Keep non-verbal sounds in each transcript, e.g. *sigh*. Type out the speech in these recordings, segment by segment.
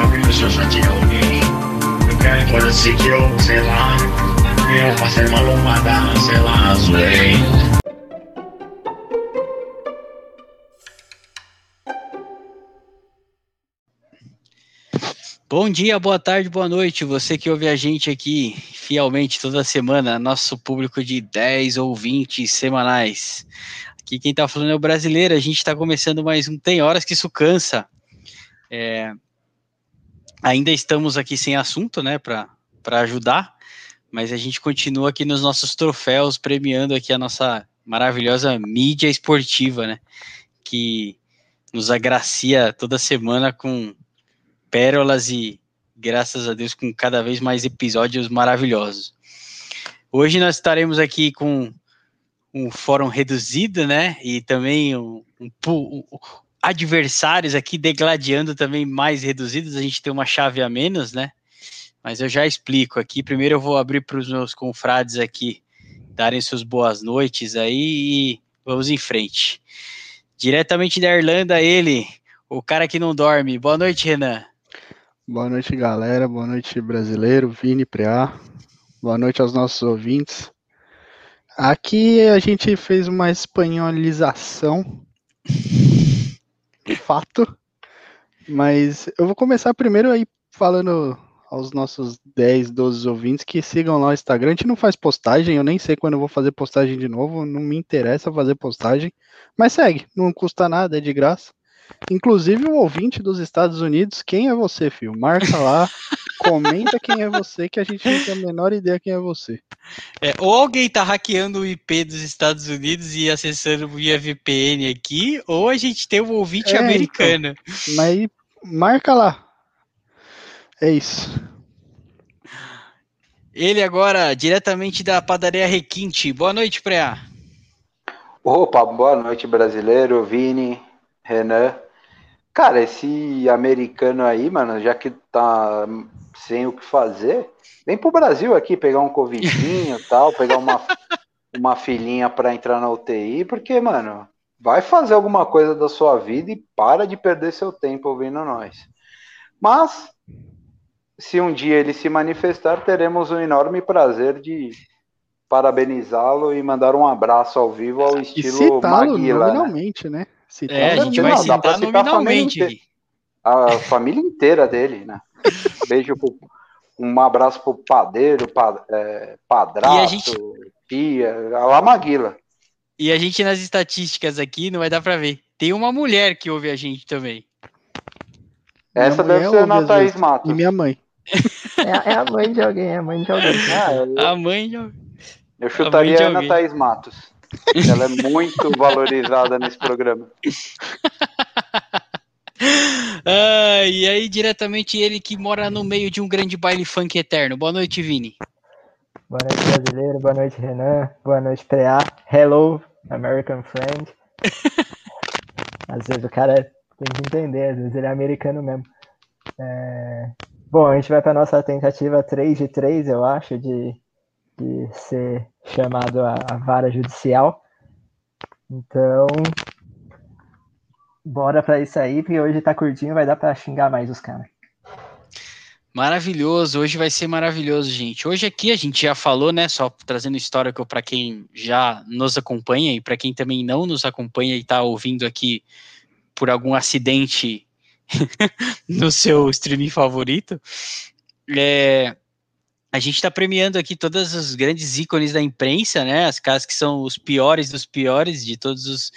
só que eu já tinha alguém. Qualquer coisa assim que eu, sei lá, eu passei uma lombada, sei lá, zoei. Bom dia, boa tarde, boa noite. Você que ouve a gente aqui fielmente toda semana, nosso público de 10 ou 20 semanais. Aqui quem tá falando é o brasileiro. A gente tá começando mais um Tem Horas que Isso Cansa. É, ainda estamos aqui sem assunto, né, para ajudar, mas a gente continua aqui nos nossos troféus, premiando aqui a nossa maravilhosa mídia esportiva, né, que nos agracia toda semana com pérolas e, graças a Deus, com cada vez mais episódios maravilhosos. Hoje nós estaremos aqui com um fórum reduzido, né? E também um, um, adversários aqui degladiando também mais reduzidos. A gente tem uma chave a menos, né? Mas eu já explico aqui. Primeiro eu vou abrir para os meus confrades aqui darem suas boas noites aí e vamos em frente. Diretamente da Irlanda, ele, o cara que não dorme. Boa noite, Renan. Boa noite, galera. Boa noite, brasileiro, Vini, Preá. Boa noite aos nossos ouvintes. Aqui a gente fez uma espanholização, fato, mas eu vou começar primeiro aí falando aos nossos 10, 12 ouvintes que sigam lá o Instagram. A gente não faz postagem, eu nem sei quando eu vou fazer postagem de novo, não me interessa fazer postagem, mas segue, não custa nada, é de graça. Inclusive um ouvinte dos Estados Unidos, quem é você, filho? Marca lá, *laughs* comenta quem é você, que a gente não tem a menor ideia quem é você. É, ou alguém tá hackeando o IP dos Estados Unidos e acessando via VPN aqui, ou a gente tem um ouvinte é, americano. Então, mas marca lá. É isso. Ele agora, diretamente da padaria Requinte. Boa noite, Preá. Opa, boa noite, brasileiro, Vini, Renan. Cara, esse americano aí, mano, já que tá sem o que fazer, vem pro Brasil aqui pegar um covidinho e tal, pegar uma, *laughs* uma filhinha para entrar na UTI, porque, mano, vai fazer alguma coisa da sua vida e para de perder seu tempo ouvindo nós. Mas, se um dia ele se manifestar, teremos o enorme prazer de parabenizá-lo e mandar um abraço ao vivo ao estilo Maguila. Né? né? Citar é, a gente vai não, citar, citar nominalmente. A família, a família inteira dele, né? Beijo pro, um abraço pro padeiro, pa, é, padrasto, gente... tia, a Lamaguila. E a gente nas estatísticas aqui, não vai dar pra ver. Tem uma mulher que ouve a gente também. Essa deve ser a Ana Thaís Matos. E minha mãe. É, é, a mãe de alguém, é a mãe de alguém. Ah, eu... A mãe de alguém. Eu chutaria a, a Ana Thaís Matos. Ela é muito valorizada nesse programa. *laughs* Ah, e aí, diretamente ele que mora no meio de um grande baile funk eterno. Boa noite, Vini. Boa noite, brasileiro. Boa noite, Renan. Boa noite, Preá. Hello, American Friend. *laughs* às vezes o cara tem que entender, às vezes ele é americano mesmo. É... Bom, a gente vai para nossa tentativa 3 de 3, eu acho, de de ser chamado à, vara judicial. Então, bora para isso aí, porque hoje tá curtinho, vai dar para xingar mais os caras. Maravilhoso, hoje vai ser maravilhoso, gente. Hoje aqui a gente já falou, né, só trazendo histórico para quem já nos acompanha e para quem também não nos acompanha e está ouvindo aqui por algum acidente *laughs* no seu streaming favorito. É, a gente está premiando aqui todos os grandes ícones da imprensa, né? As caras que são os piores dos piores de todas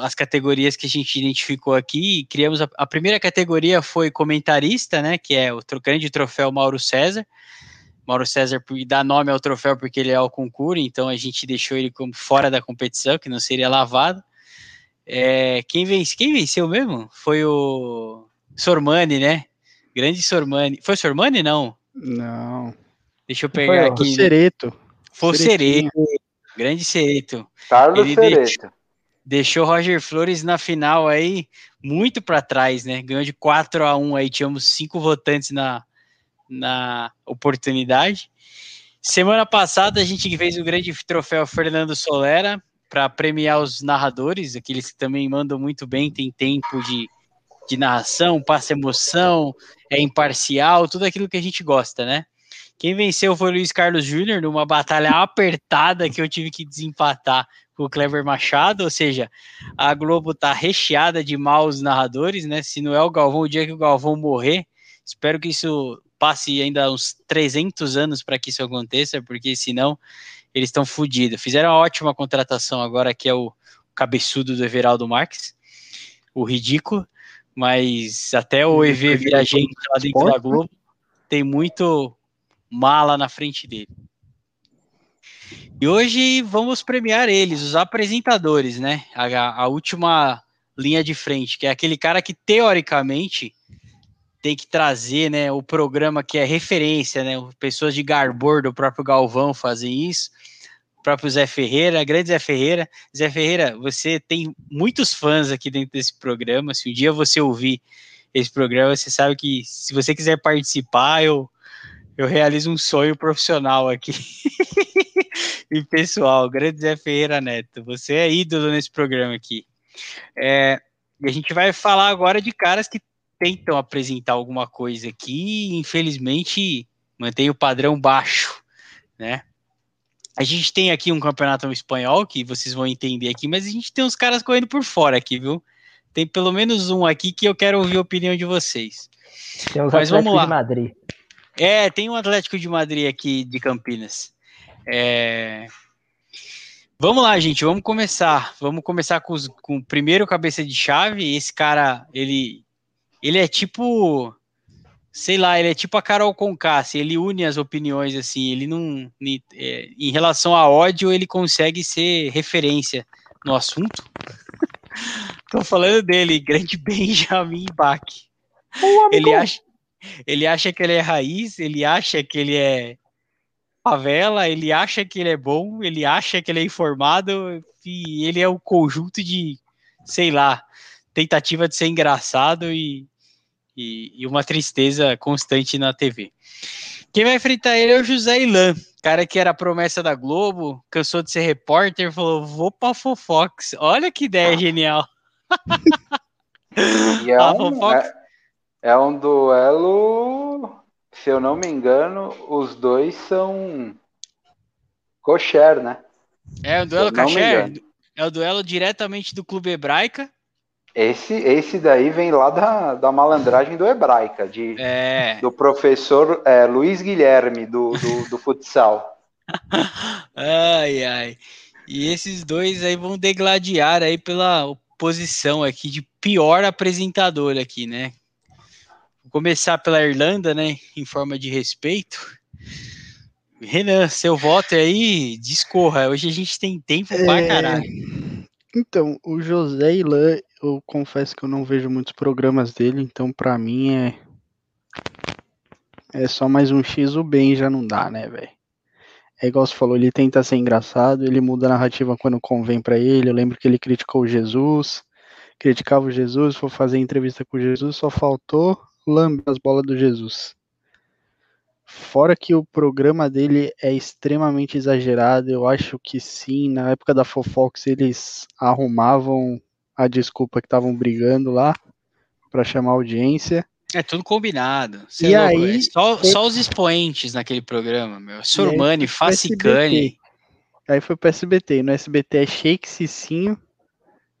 as categorias que a gente identificou aqui. E criamos a, a, primeira categoria foi comentarista, né? Que é o grande troféu Mauro César. Mauro César dá nome ao troféu porque ele é ao concurso, então a gente deixou ele como fora da competição, que não seria lavado. É, quem, vence, quem venceu mesmo? Foi o Sormani, né? Grande Sormani. Foi Sormani, não? Não. Deixa eu pegar aqui. O Cereto. Foi Cereto. Grande Cereto. Carlos Ele Cereto. Deixou, deixou Roger Flores na final aí muito para trás, né? Ganhou de 4 a 1 aí, tínhamos cinco votantes na, na oportunidade. Semana passada a gente fez o grande troféu Fernando Solera para premiar os narradores, aqueles que também mandam muito bem, tem tempo de de narração, passa emoção, é imparcial, tudo aquilo que a gente gosta, né? Quem venceu foi o Luiz Carlos Júnior numa batalha apertada que eu tive que desempatar com o Clever Machado, ou seja, a Globo tá recheada de maus narradores, né? Se não é o Galvão, o dia que o Galvão morrer, espero que isso passe ainda uns 300 anos para que isso aconteça, porque senão eles estão fodidos. Fizeram uma ótima contratação agora, que é o cabeçudo do Everaldo Marques, o ridículo, mas até o EV virar gente lá dentro da Globo, tem muito mala na frente dele. E hoje vamos premiar eles, os apresentadores, né? A, a, última linha de frente, que é aquele cara que teoricamente tem que trazer, né, o programa que é referência, né? Pessoas de garbor do próprio Galvão fazem isso. O próprio Zé Ferreira, grande Zé Ferreira. Zé Ferreira, você tem muitos fãs aqui dentro desse programa. Se um dia você ouvir esse programa, você sabe que se você quiser participar, eu eu realizo um sonho profissional aqui. *laughs* e pessoal, grande Zé Ferreira Neto, você é ídolo nesse programa aqui. É, e a gente vai falar agora de caras que tentam apresentar alguma coisa aqui e infelizmente mantém o padrão baixo, né? A gente tem aqui um campeonato espanhol que vocês vão entender aqui, mas a gente tem uns caras correndo por fora aqui, viu? Tem pelo menos um aqui que eu quero ouvir a opinião de vocês. Tem os mas vamos lá. de Madrid. É, tem um Atlético de Madrid aqui de Campinas. É... Vamos lá, gente, vamos começar. Vamos começar com, os, com o primeiro cabeça de chave. Esse cara, ele, ele é tipo, sei lá, ele é tipo a Carol Conká, assim, ele une as opiniões, assim, ele não, é, em relação a ódio, ele consegue ser referência no assunto. *laughs* Tô falando dele, grande Benjamin Bach. Ele acha, ele acha que ele é raiz, ele acha que ele é favela, ele acha que ele é bom, ele acha que ele é informado e ele é o um conjunto de, sei lá, tentativa de ser engraçado e, e, e, uma tristeza constante na TV. Quem vai enfrentar ele é o José Ilan, cara que era a promessa da Globo, cansou de ser repórter, falou: vou pra Fofox. Olha que ideia genial. *laughs* E é, um, é, é um duelo, se eu não me engano, os dois são kosher, né? É o duelo kosher, é o duelo diretamente do Clube Hebraica. Esse, esse daí vem lá da, da malandragem do Hebraica, de, é. do professor é, Luiz Guilherme, do, do, do futsal. *laughs* ai, ai. E esses dois aí vão degladiar aí pela posição aqui de pior apresentador aqui, né? Começar pela Irlanda, né, em forma de respeito. Renan, seu voto aí, discorra. Hoje a gente tem tempo é... pra caralho. Então, o José Ilan, eu confesso que eu não vejo muitos programas dele, então para mim é é só mais um X o bem já não dá, né, velho? É igual você falou, ele tenta ser engraçado, ele muda a narrativa quando convém para ele. Eu lembro que ele criticou Jesus, criticava o Jesus, foi fazer entrevista com Jesus, só faltou lambe as bolas do Jesus. Fora que o programa dele é extremamente exagerado, eu acho que sim, na época da Fofox eles arrumavam a desculpa que estavam brigando lá para chamar audiência. É tudo combinado. Cê e é aí, é só, foi... só os expoentes naquele programa, meu. Sormani, Facicani. Aí foi pro SBT. E no SBT é Shake Cicinho.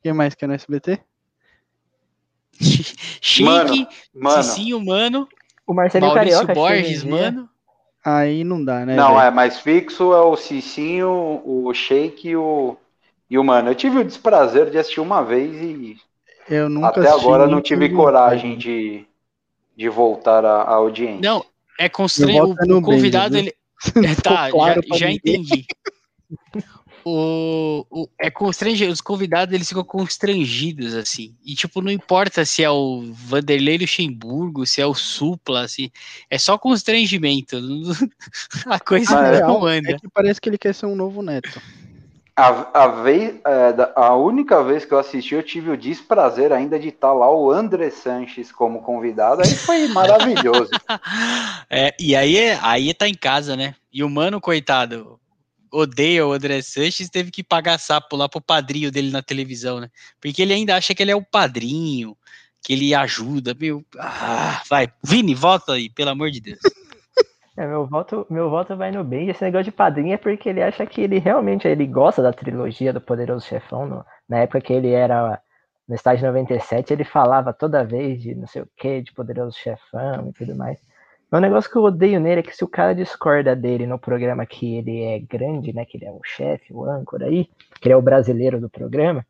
Quem mais que é no SBT? *laughs* Shake, mano, Cicinho, mano. O Marcelinho Maurício Carioca, Borges, mano. Aí não dá, né? Não, véio? é mais fixo é o Cicinho, o Shake e o, e o Mano. Eu tive o desprazer de assistir uma vez e eu nunca até agora não tive coragem de, de voltar à, à audiência. Não, é constrangido. O, o, convidado, ele. *laughs* É, tá, claro já, já entendi. *laughs* o, o, é constrangido, os convidados eles ficam constrangidos, assim. E, tipo, não importa se é o Vanderlei Luxemburgo, se é o Supla, assim, é só constrangimento. *laughs* A coisa Mas, não anda. É que parece que ele quer ser um novo neto. A, a, vez, é, a única vez que eu assisti, eu tive o desprazer ainda de estar lá o André Sanches como convidado, aí foi *laughs* maravilhoso. é, e aí, aí tá em casa, né? E o mano, coitado, odeia o André Sanches teve que pagar sapo lá pro padrinho dele na televisão, né? Porque ele ainda acha que ele é o padrinho, que ele ajuda, meu. Ah, vai, Vini, volta aí, pelo amor de Deus. *laughs* É, meu voto, meu voto vai no bem. Esse negócio de padrinho é porque ele acha que ele realmente ele gosta da trilogia do Poderoso Chefão. No, na época que ele era no estágio 97, ele falava toda vez de não sei o que, de Poderoso Chefão e tudo mais. Mas um negócio que eu odeio nele é que se o cara discorda dele no programa que ele é grande, né? Que ele é o chefe, o âncora aí, que ele é o brasileiro do programa,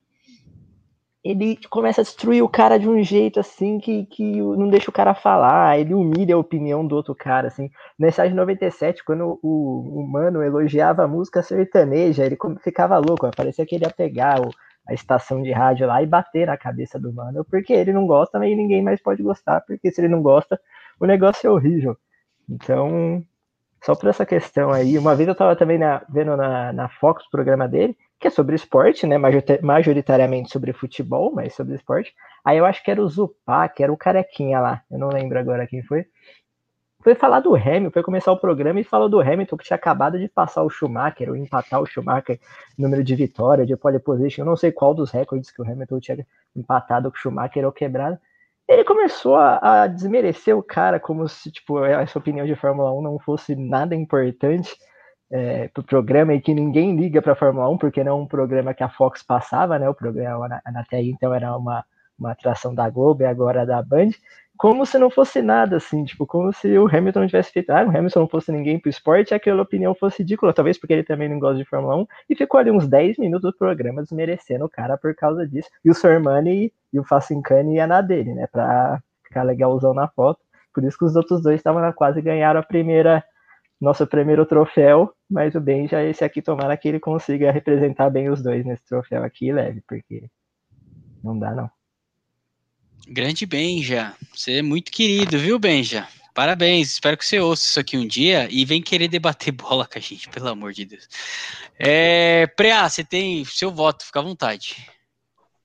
ele começa a destruir o cara de um jeito assim que, que não deixa o cara falar, ele humilha a opinião do outro cara, assim. Mensagem 97, quando o, o mano elogiava a música sertaneja, ele ficava louco, parecia que ele ia pegar o, a estação de rádio lá e bater na cabeça do mano, porque ele não gosta, mas ninguém mais pode gostar, porque se ele não gosta, o negócio é horrível. Então, só por essa questão aí, uma vez eu tava também na, vendo na, na Fox o programa dele, que é sobre esporte, né? Majoritariamente sobre futebol, mas sobre esporte. Aí eu acho que era o Zupá, que era o carequinha lá, eu não lembro agora quem foi. Foi falar do Hamilton, foi começar o programa e falou do Hamilton que tinha acabado de passar o Schumacher, ou empatar o Schumacher, número de vitória, de pole position, eu não sei qual dos recordes que o Hamilton tinha empatado com o Schumacher ou quebrado. Ele começou a, a desmerecer o cara como se, tipo, essa opinião de Fórmula 1 não fosse nada importante é, pro programa e que ninguém liga para Fórmula 1, porque não é um programa que a Fox passava, né? O programa até então era uma, uma atração da Globo e agora da Band, como se não fosse nada, assim, tipo, como se o Hamilton tivesse feito, ah, o Hamilton não fosse ninguém pro esporte aquela opinião fosse ridícula, talvez porque ele também não gosta de Fórmula 1, e ficou ali uns 10 minutos do programa desmerecendo o cara por causa disso. E o Sormani e o Facincani ia na dele, né, pra ficar legalzão na foto. Por isso que os outros dois estavam quase ganharam a primeira nosso primeiro troféu, mas o Benja, esse aqui, tomara que ele consiga representar bem os dois nesse troféu aqui leve, porque não dá não. Grande Benja, você é muito querido, viu, Benja? Parabéns, espero que você ouça isso aqui um dia e vem querer debater *laughs* bola com a gente, pelo amor de Deus. É, Preá, você tem seu voto, fica à vontade.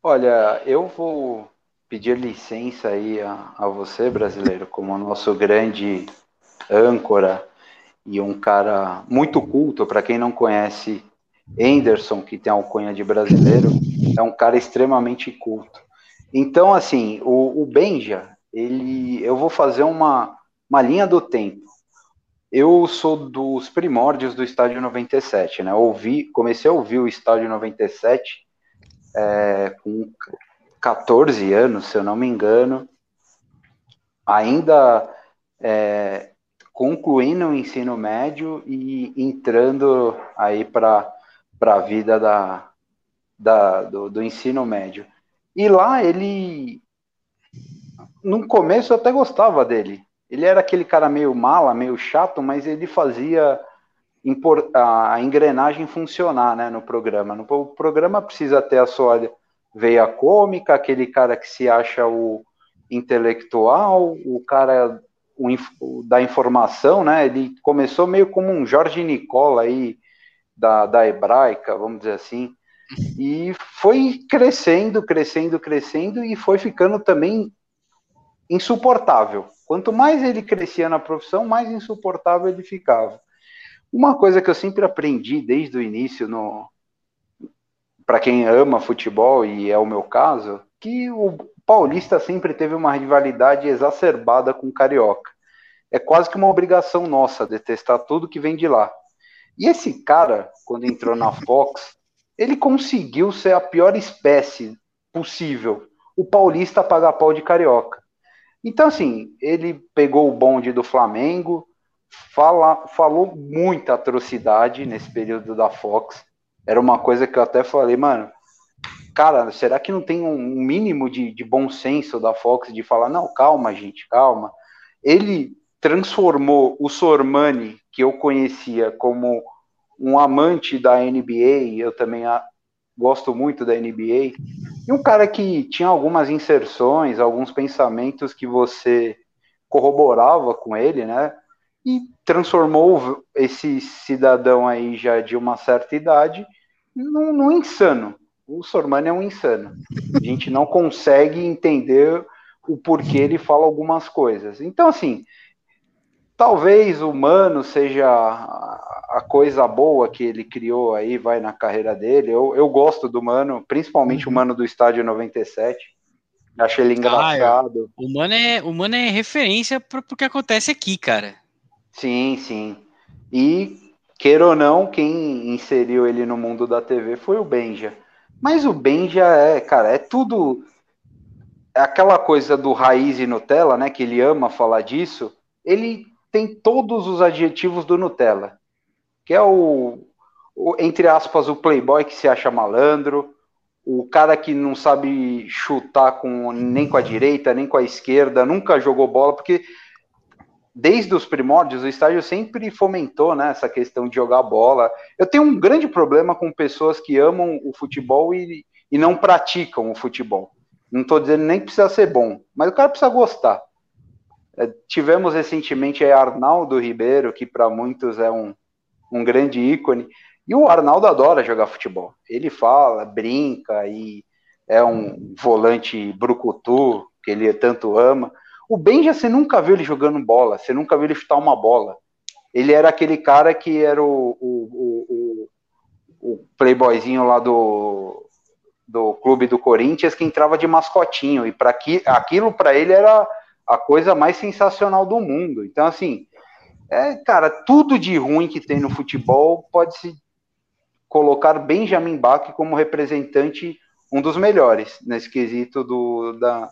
Olha, eu vou pedir licença aí a, a você, brasileiro, como nosso grande âncora e um cara muito culto, para quem não conhece Anderson, que tem a alcunha de brasileiro, é um cara extremamente culto. Então, assim, o, o Benja, ele, eu vou fazer uma, uma linha do tempo. Eu sou dos primórdios do Estádio 97, né? Ouvi, comecei a ouvir o Estádio 97 é, com 14 anos, se eu não me engano. Ainda é, concluindo o ensino médio e entrando aí para a vida da, da, do, do ensino médio. E lá ele, no começo eu até gostava dele. Ele era aquele cara meio mala, meio chato, mas ele fazia a engrenagem funcionar né, no programa. O programa precisa ter a sua veia cômica, aquele cara que se acha o intelectual, o cara o, da informação, né? Ele começou meio como um Jorge Nicola aí da, da hebraica, vamos dizer assim, e foi crescendo, crescendo, crescendo e foi ficando também insuportável. Quanto mais ele crescia na profissão, mais insuportável ele ficava. Uma coisa que eu sempre aprendi desde o início no para quem ama futebol e é o meu caso, que o paulista sempre teve uma rivalidade exacerbada com o carioca. É quase que uma obrigação nossa detestar tudo que vem de lá. E esse cara, quando entrou na Fox, ele conseguiu ser a pior espécie possível. O paulista pagar pau de carioca. Então, assim, ele pegou o bonde do Flamengo, fala, falou muita atrocidade nesse período da Fox. Era uma coisa que eu até falei, mano, cara, será que não tem um mínimo de, de bom senso da Fox de falar, não, calma, gente, calma. Ele transformou o Sormani, que eu conhecia como um amante da NBA, eu também gosto muito da NBA, e um cara que tinha algumas inserções, alguns pensamentos que você corroborava com ele, né? E transformou esse cidadão aí já de uma certa idade num, num insano o Sormani é um insano. A gente não consegue entender o porquê ele fala algumas coisas. Então, assim, talvez o Mano seja a coisa boa que ele criou aí, vai na carreira dele. Eu, eu gosto do Mano, principalmente uhum. o Mano do Estádio 97. Acho ele engraçado. o, mano é, o Mano é referência para o que acontece aqui, cara. Sim, sim. E, queira ou não, quem inseriu ele no mundo da TV foi o Benja. Mas o Benja é, cara, é tudo. É aquela coisa do raiz e Nutella, né? Que ele ama falar disso. Ele tem todos os adjetivos do Nutella. Que é o, o entre aspas, o playboy que se acha malandro, o cara que não sabe chutar com, nem com a direita, nem com a esquerda, nunca jogou bola, porque desde os primórdios, o estádio sempre fomentou né, essa questão de jogar bola. Eu tenho um grande problema com pessoas que amam o futebol e, e não praticam o futebol. Não estou dizendo nem precisa ser bom, mas o cara precisa gostar. É, tivemos recentemente Arnaldo Ribeiro, que para muitos é um, um grande ícone, e o Arnaldo adora jogar futebol. Ele fala, brinca e é um volante brucutu, que ele tanto ama. O Benja, você nunca viu ele jogando bola, você nunca viu ele chutar uma bola. Ele era aquele cara que era o, o, o, o playboyzinho lá do, do clube do Corinthians que entrava de mascotinho. E para aquilo, para ele, era a coisa mais sensacional do mundo. Então, assim, é, cara, tudo de ruim que tem no futebol pode se colocar Benjamin Bach como representante, um dos melhores nesse quesito do, da,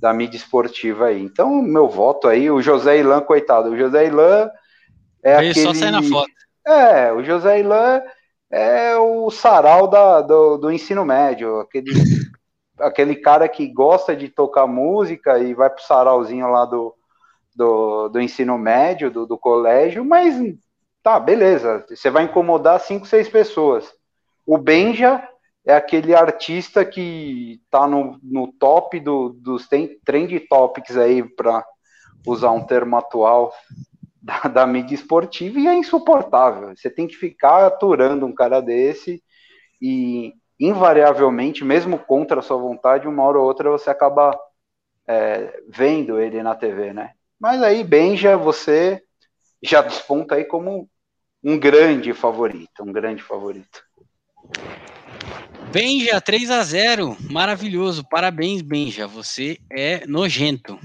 da mídia esportiva aí. Então, meu voto aí, o José Ilan, coitado, o José Ilan é Ele aquele... só na foto. É, o José Ilan é o sarau da, do, do ensino médio, aquele, aquele cara que gosta de tocar música e vai pro sarauzinho lá do, do, do ensino médio, do, do colégio, mas tá, beleza, você vai incomodar cinco, seis pessoas. O Benja é aquele artista que tá no, no top do, dos trend topics aí, para usar um termo atual da, da, mídia esportiva, e é insuportável. Você tem que ficar aturando um cara desse e, invariavelmente, mesmo contra a sua vontade, uma hora ou outra você acaba é, vendo ele na TV, né? Mas aí, Benja, você já desponta aí como um grande favorito, um grande favorito. Benja, 3 a 0 maravilhoso, parabéns, Benja, você é nojento.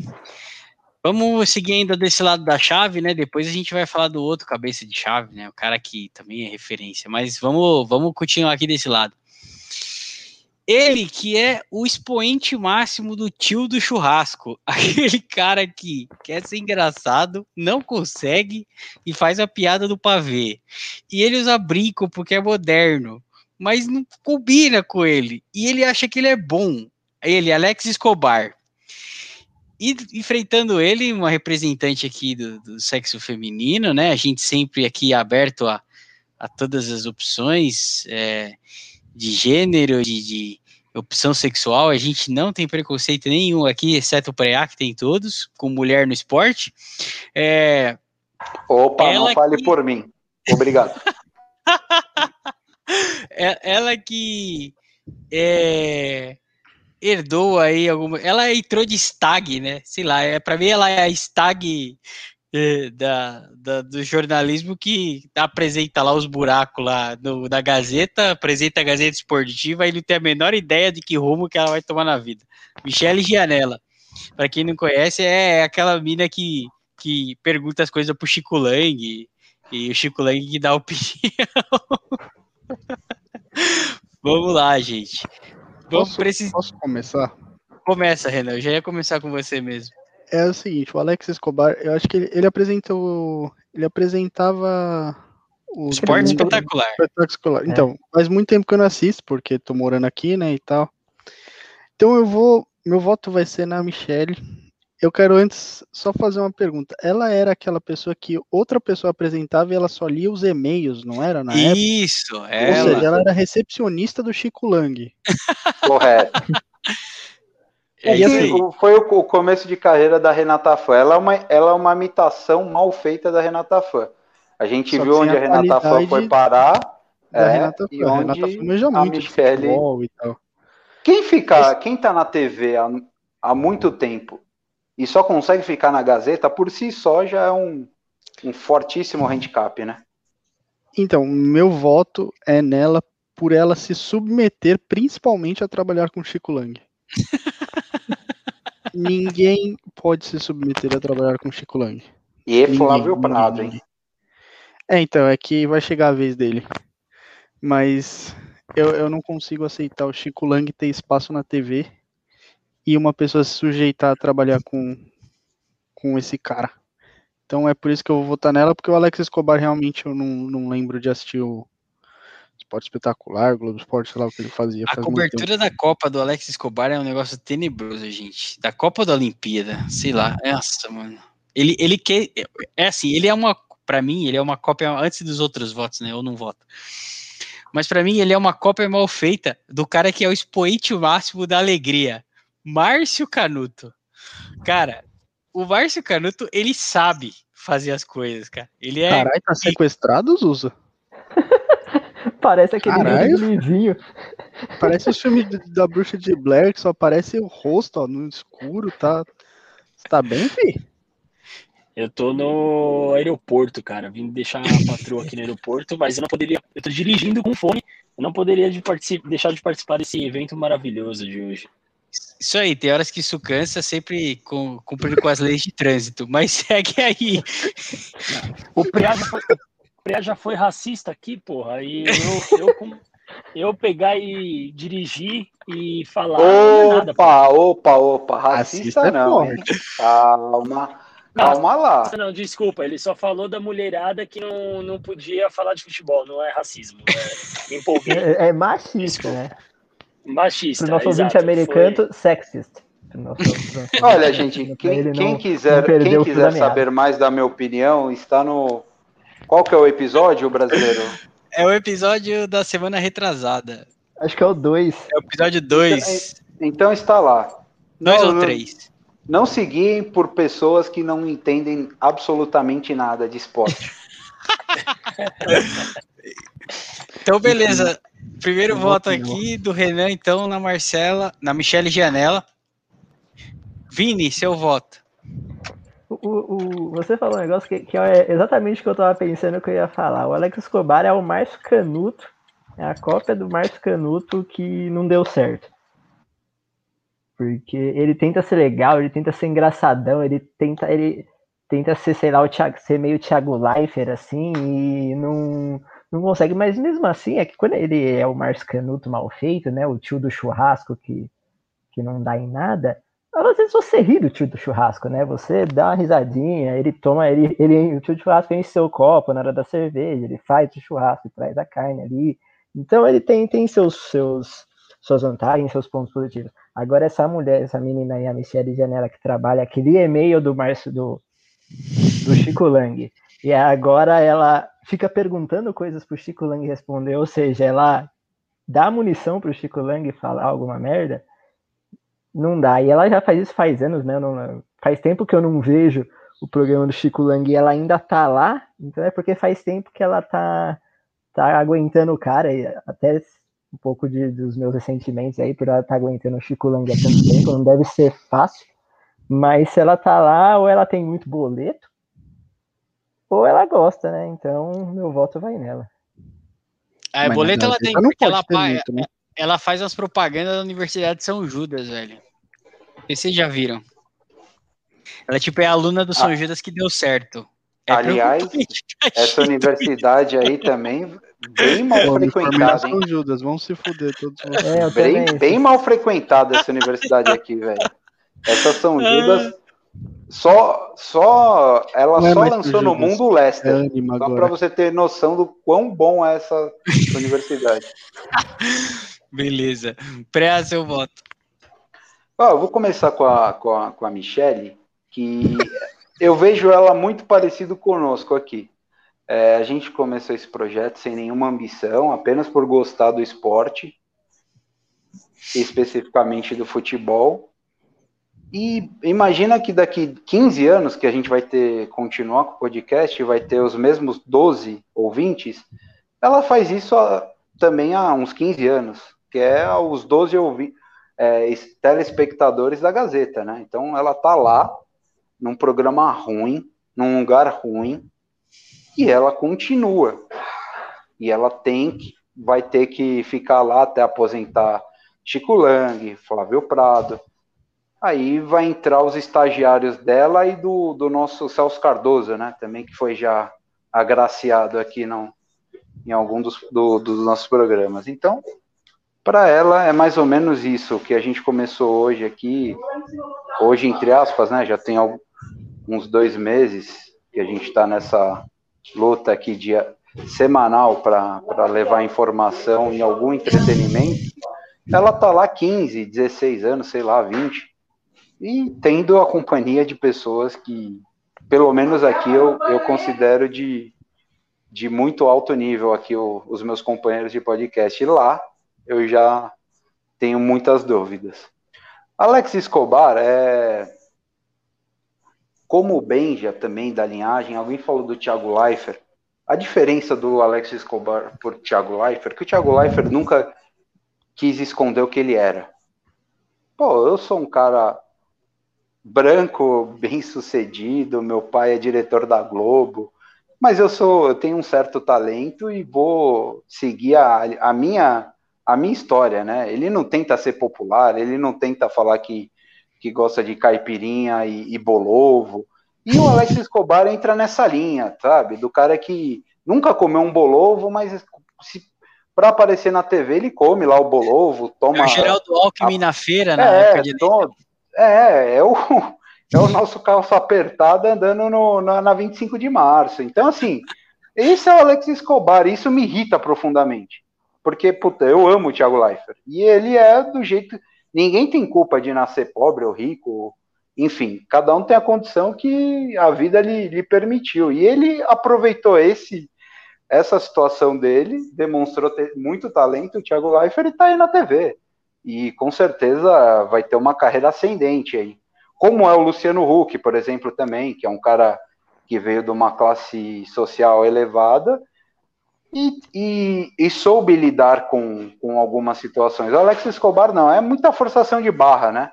Vamos seguir ainda desse lado da chave, né? Depois a gente vai falar do outro cabeça de chave, né? O cara que também é referência, mas vamos, vamos continuar aqui desse lado. Ele que é o expoente máximo do tio do churrasco, *laughs* aquele cara que quer ser engraçado, não consegue e faz a piada do pavê. E ele usa brinco porque é moderno mas não combina com ele. E ele acha que ele é bom. Ele, Alex Escobar. E enfrentando ele, uma representante aqui do, do sexo feminino, né? A gente sempre aqui aberto a, a todas as opções é, de gênero, de, de, opção sexual. A gente não tem preconceito nenhum aqui, exceto o PREA, que tem todos, com mulher no esporte. É, Opa, não fale que... por mim. Obrigado. *laughs* É, ela que é, herdou aí alguma. Ela entrou de stag, né? Sei lá, é, para mim ela é a stag da, da, do jornalismo que apresenta lá os buracos lá no, da Gazeta, apresenta a Gazeta Esportiva e não tem a menor ideia de que rumo que ela vai tomar na vida. Michele Gianella. Para quem não conhece, é aquela mina que, que pergunta as coisas pro Chico Lang e o Chico Lang que dá *laughs* opinião. Vamos lá, gente. Vamos posso, precis... posso começar? Começa, Renan. Eu já ia começar com você mesmo. É o seguinte, o Alex Escobar, eu acho que ele, ele apresentou. Ele apresentava. O esporte espetacular. espetacular. É. Então, faz muito tempo que eu não assisto, porque tô morando aqui, né, e tal. Então eu vou. Meu voto vai ser na Michelle. Eu quero antes só fazer uma pergunta. Ela era aquela pessoa que outra pessoa apresentava e ela só lia os e-mails, não era na época? Isso, ela. Ou seja, ela era recepcionista do Chico Lang. Correto. *laughs* É e assim, foi o, começo de carreira da Renata Fã. Ela é uma, ela é uma imitação mal feita da Renata Fã. A gente só viu onde a Renata Fã foi parar. Da é, Renata Fã. E onde Renata Fã a muito Michele... e tal. Quem fica, quem tá na TV há, há muito tempo e só consegue ficar na Gazeta, por si só já é um, um fortíssimo handicap, né? Então, meu voto é nela por ela se submeter principalmente a trabalhar com Chico Lang. *laughs* Ninguém pode se submeter a trabalhar com Chico Lang. E Ninguém, Flávio Prado, hein? É, então, é que vai chegar a vez dele. Mas eu, eu não consigo aceitar o Chico Lang ter espaço na TV e uma pessoa se sujeitar a trabalhar com, com esse cara. Então é por isso que eu vou votar nela, porque o Alex Escobar realmente eu não, não lembro de assistir o Esporte Espetacular, Globo Esporte, sei lá o que ele fazia. A faz cobertura da Copa do Alex Escobar é um negócio tenebroso, gente. Da Copa da Olimpíada, sei lá. Nossa, mano. Ele, ele quer. É assim, ele é uma. Pra mim, ele é uma cópia antes dos outros votos, né? Eu não voto. Mas pra mim, ele é uma cópia mal feita do cara que é o expoente máximo da alegria. Márcio Canuto. Cara, o Márcio Canuto, ele sabe fazer as coisas, cara. Ele é. Caralho, tá sequestrado, Zusa? Parece aquele Caralho. livinho. Parece os filmes de- da bruxa de Blair, que só aparece o rosto, ó, no escuro, tá? Você tá bem, fi? Eu tô no aeroporto, cara. Vim deixar a patroa aqui no aeroporto, mas eu não poderia. Eu tô dirigindo com fone. Eu não poderia de partici- deixar de participar desse evento maravilhoso de hoje. Isso aí, tem horas que isso cansa, sempre com- cumprindo com as leis de trânsito. Mas *laughs* segue aí. O já foi, o Preá já foi racista aqui, porra. E eu, eu, com- eu pegar e dirigir e falar. é nada, Opa, opa, opa, Racista racista, é não. hein? Calma, calma lá. Não, desculpa, ele só falou da mulherada que não, não podia falar de futebol, não é racismo. É, empolguei. É, é machista, Desculpa. né? Machista. Pro nosso ouvinte americano, sexist. Pro nosso- Olha, gente, quem, quem quiser, quem quiser saber mais da minha opinião, está no. Qual que é o episódio brasileiro? *laughs* É o episódio da semana retrasada. Acho que é o 2. É o episódio 2. Então está lá. 2 Não, ou não- 3. Não se guiem por pessoas que não entendem absolutamente nada de esporte. *laughs* Então, beleza. Primeiro Eu voto aqui do Renan, então, na Marcela, na Michele Gianella. Vini, seu voto. O, o- você falou um negócio que, que é exatamente o que eu tava pensando que eu ia falar. O Alex Escobar é o Márcio Canuto, é a cópia do Márcio Canuto que não deu certo. Porque ele tenta ser legal, ele tenta ser engraçadão, ele tenta, ele tenta ser, sei lá, o Thiago, ser meio Thiago Leifert, assim, e não, não consegue. Mas mesmo assim, é que quando ele é o Márcio Canuto mal feito, né? O tio do churrasco que, que não dá em nada. Às vezes você ri do tio do churrasco, né? Você dá uma risadinha, ele toma, ele, ele, o tio do churrasco enche seu copo na hora da cerveja, ele faz o churrasco, traz a carne ali. Então ele tem, tem seus, seus, suas vantagens, seus pontos positivos. Agora essa mulher, essa menina aí, a Michelle Janela, que trabalha aquele e-mail do Márcio do, do Chico Lang, e agora ela fica perguntando coisas pro Chico Lang responder, ou seja, ela dá munição pro Chico Lang falar alguma merda, não dá. E ela já faz isso faz anos, né? Não- faz tempo que eu não vejo o programa do Chico Lang e ela ainda tá lá, então é porque faz tempo que ela tá, tá aguentando o cara, e até um pouco de, dos meus ressentimentos aí por ela estar aguentando o Chico Lang há tanto *laughs* tempo, não deve ser fácil, mas se ela tá lá, ou ela tem muito boleto, ou ela gosta, né? Então meu voto vai nela. Boleta na ela tem, porque ela, paga- muito, né? Ela faz as propagandas da Universidade de São Judas, velho. Vocês já viram. Ela, tipo, é aluna do São Ah. Judas que deu certo. É Aliás. Essa universidade aí também, bem mal Pô, frequentada, hein? São Judas, vão se fuder todos vocês. É, Bem, bem mal frequentada essa universidade aqui, velho. Essa São Judas só, só, ela Não é só lançou no mundo o É Lester. ânima Só pra agora. você ter noção do quão bom é essa *laughs* universidade. Beleza. Pré seu voto. Eu vou começar com a, com a, com a Michelle, que eu vejo ela muito parecido conosco aqui. É, a gente começou esse projeto sem nenhuma ambição, apenas por gostar do esporte, especificamente do futebol. E imagina que daqui 15 anos que a gente vai ter continuar com o podcast, vai ter os mesmos 12 ouvintes, ela faz isso também há uns 15 anos, que é os 12 ouvintes é, es- telespectadores da Gazeta, né? Então ela tá lá num programa ruim, num lugar ruim, e ela continua. E ela tem que, vai ter que ficar lá até aposentar Chico Lang, Flávio Prado. Aí vai entrar os estagiários dela e do, do nosso Celso Cardoso, né? Também que foi já agraciado aqui não, em algum dos, do, dos nossos programas. Então, para ela é mais ou menos isso que a gente começou hoje aqui, hoje entre aspas, né? Já tem uns dois meses que a gente está nessa luta aqui de semanal para levar informação e algum entretenimento. Ela tá lá 15, 16 anos, sei lá, 20, e tendo a companhia de pessoas que, pelo menos aqui, eu, eu considero de, de muito alto nível aqui o, os meus companheiros de podcast. E lá eu já tenho muitas dúvidas. Alex Escobar é. Como o Benja também da linhagem, alguém falou do Thiago Leifert. A diferença do Alex Escobar por Thiago Leifert, que o Thiago Leifert nunca quis esconder o que ele era. Pô, eu sou um cara branco, bem sucedido, meu pai é diretor da Globo, mas eu sou, eu tenho um certo talento e vou seguir a, a minha a minha história, né? Ele não tenta ser popular, ele não tenta falar que, que gosta de caipirinha e, e bolovo. E o Alex Escobar entra nessa linha, sabe? Do cara que nunca comeu um bolovo, mas se para aparecer na TV ele come lá o bolovo, toma. É o Geraldo Alckmin a... na feira, né? É, é, é o, é o nosso calço apertado andando no, na, na 25 de março. Então, assim, esse é o Alex Escobar, isso me irrita profundamente. Porque, puta, eu amo o Thiago Leifert. E ele é do jeito. Ninguém tem culpa de nascer pobre ou rico. Enfim, cada um tem a condição que a vida lhe, lhe permitiu. E ele aproveitou esse essa situação dele, demonstrou muito talento. O Thiago Leifert está aí na TV. E com certeza vai ter uma carreira ascendente aí. Como é o Luciano Huck, por exemplo, também, que é um cara que veio de uma classe social elevada e, e, e, soube lidar com, com algumas situações. Alex Escobar não, é muita forçação de barra, né?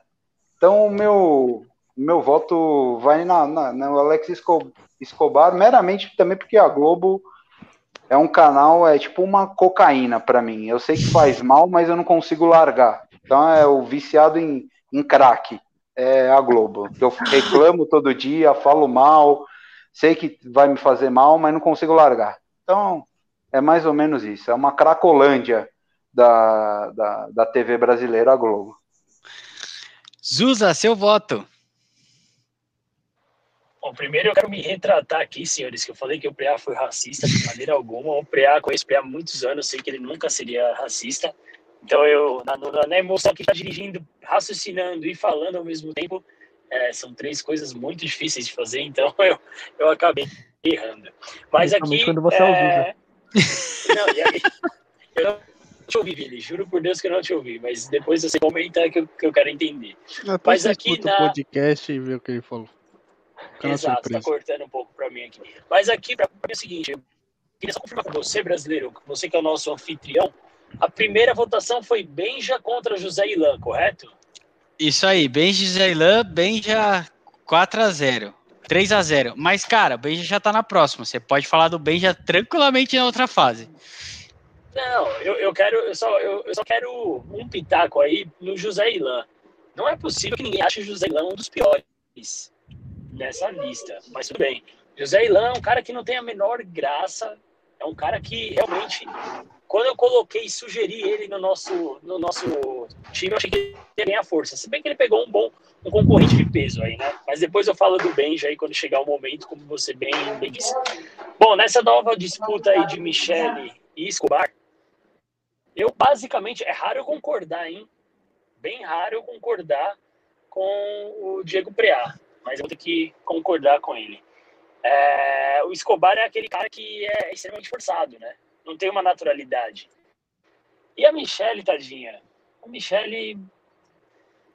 Então o meu, meu voto vai na, na, no Alex Escobar meramente também porque a Globo é um canal, é tipo uma cocaína para mim. Eu sei que faz mal, mas eu não consigo largar. Então é o viciado em, em crack, é a Globo. Eu reclamo todo dia, falo mal, sei que vai me fazer mal, mas não consigo largar. Então é mais ou menos isso. É uma cracolândia da, da, da TV brasileira, a Globo. Zusa, seu voto. Bom, primeiro eu quero me retratar aqui, senhores, que eu falei que o Preá foi racista de maneira alguma. O Preá, conheço o Preá há muitos anos, sei que ele nunca seria racista. Então, eu, na, na emoção que está dirigindo, raciocinando e falando ao mesmo tempo, é, são três coisas muito difíceis de fazer, então *laughs* eu, eu acabei errando. Mas aqui. quando você é... Não, e aí, eu não te ouvi, Vili, juro por Deus que eu não te ouvi, mas depois você comenta que eu, que eu quero entender. mas aqui na. podcast e ver o que ele falou. Exato, tá cortando um pouco para mim aqui. Mas aqui, para mim é o seguinte, eu queria só confirmar com você, brasileiro, você que é o nosso anfitrião, a primeira votação foi Benja contra José Ilan, correto? Isso aí, Benja e José Ilan, Benja 4 a 0 3 a 0 Mas, cara, o Benja já tá na próxima. Você pode falar do Benja tranquilamente na outra fase. Não, eu, eu quero, eu só, eu, eu, só quero um pitaco aí no José Ilan. Não é possível que ninguém ache o José Ilan um dos piores nessa lista, mas tudo bem. José Ilan é um cara que não tem a menor graça, é um cara que realmente, quando eu coloquei e sugeri ele no nosso, no nosso time, eu achei que ele ia ganhar força. Se bem que ele pegou um bom um concorrente de peso aí, né? Mas depois eu falo do Benja aí quando chegar o momento, como você bem, bem disse. Bom, nessa nova disputa aí de Michele e Escobar, eu basicamente, é raro eu concordar, hein? Bem raro eu concordar com o Diego Preá mas eu vou ter que concordar com ele. É, o Escobar é aquele cara que é extremamente forçado, né? Não tem uma naturalidade. E a Michelle, tadinha? A Michelle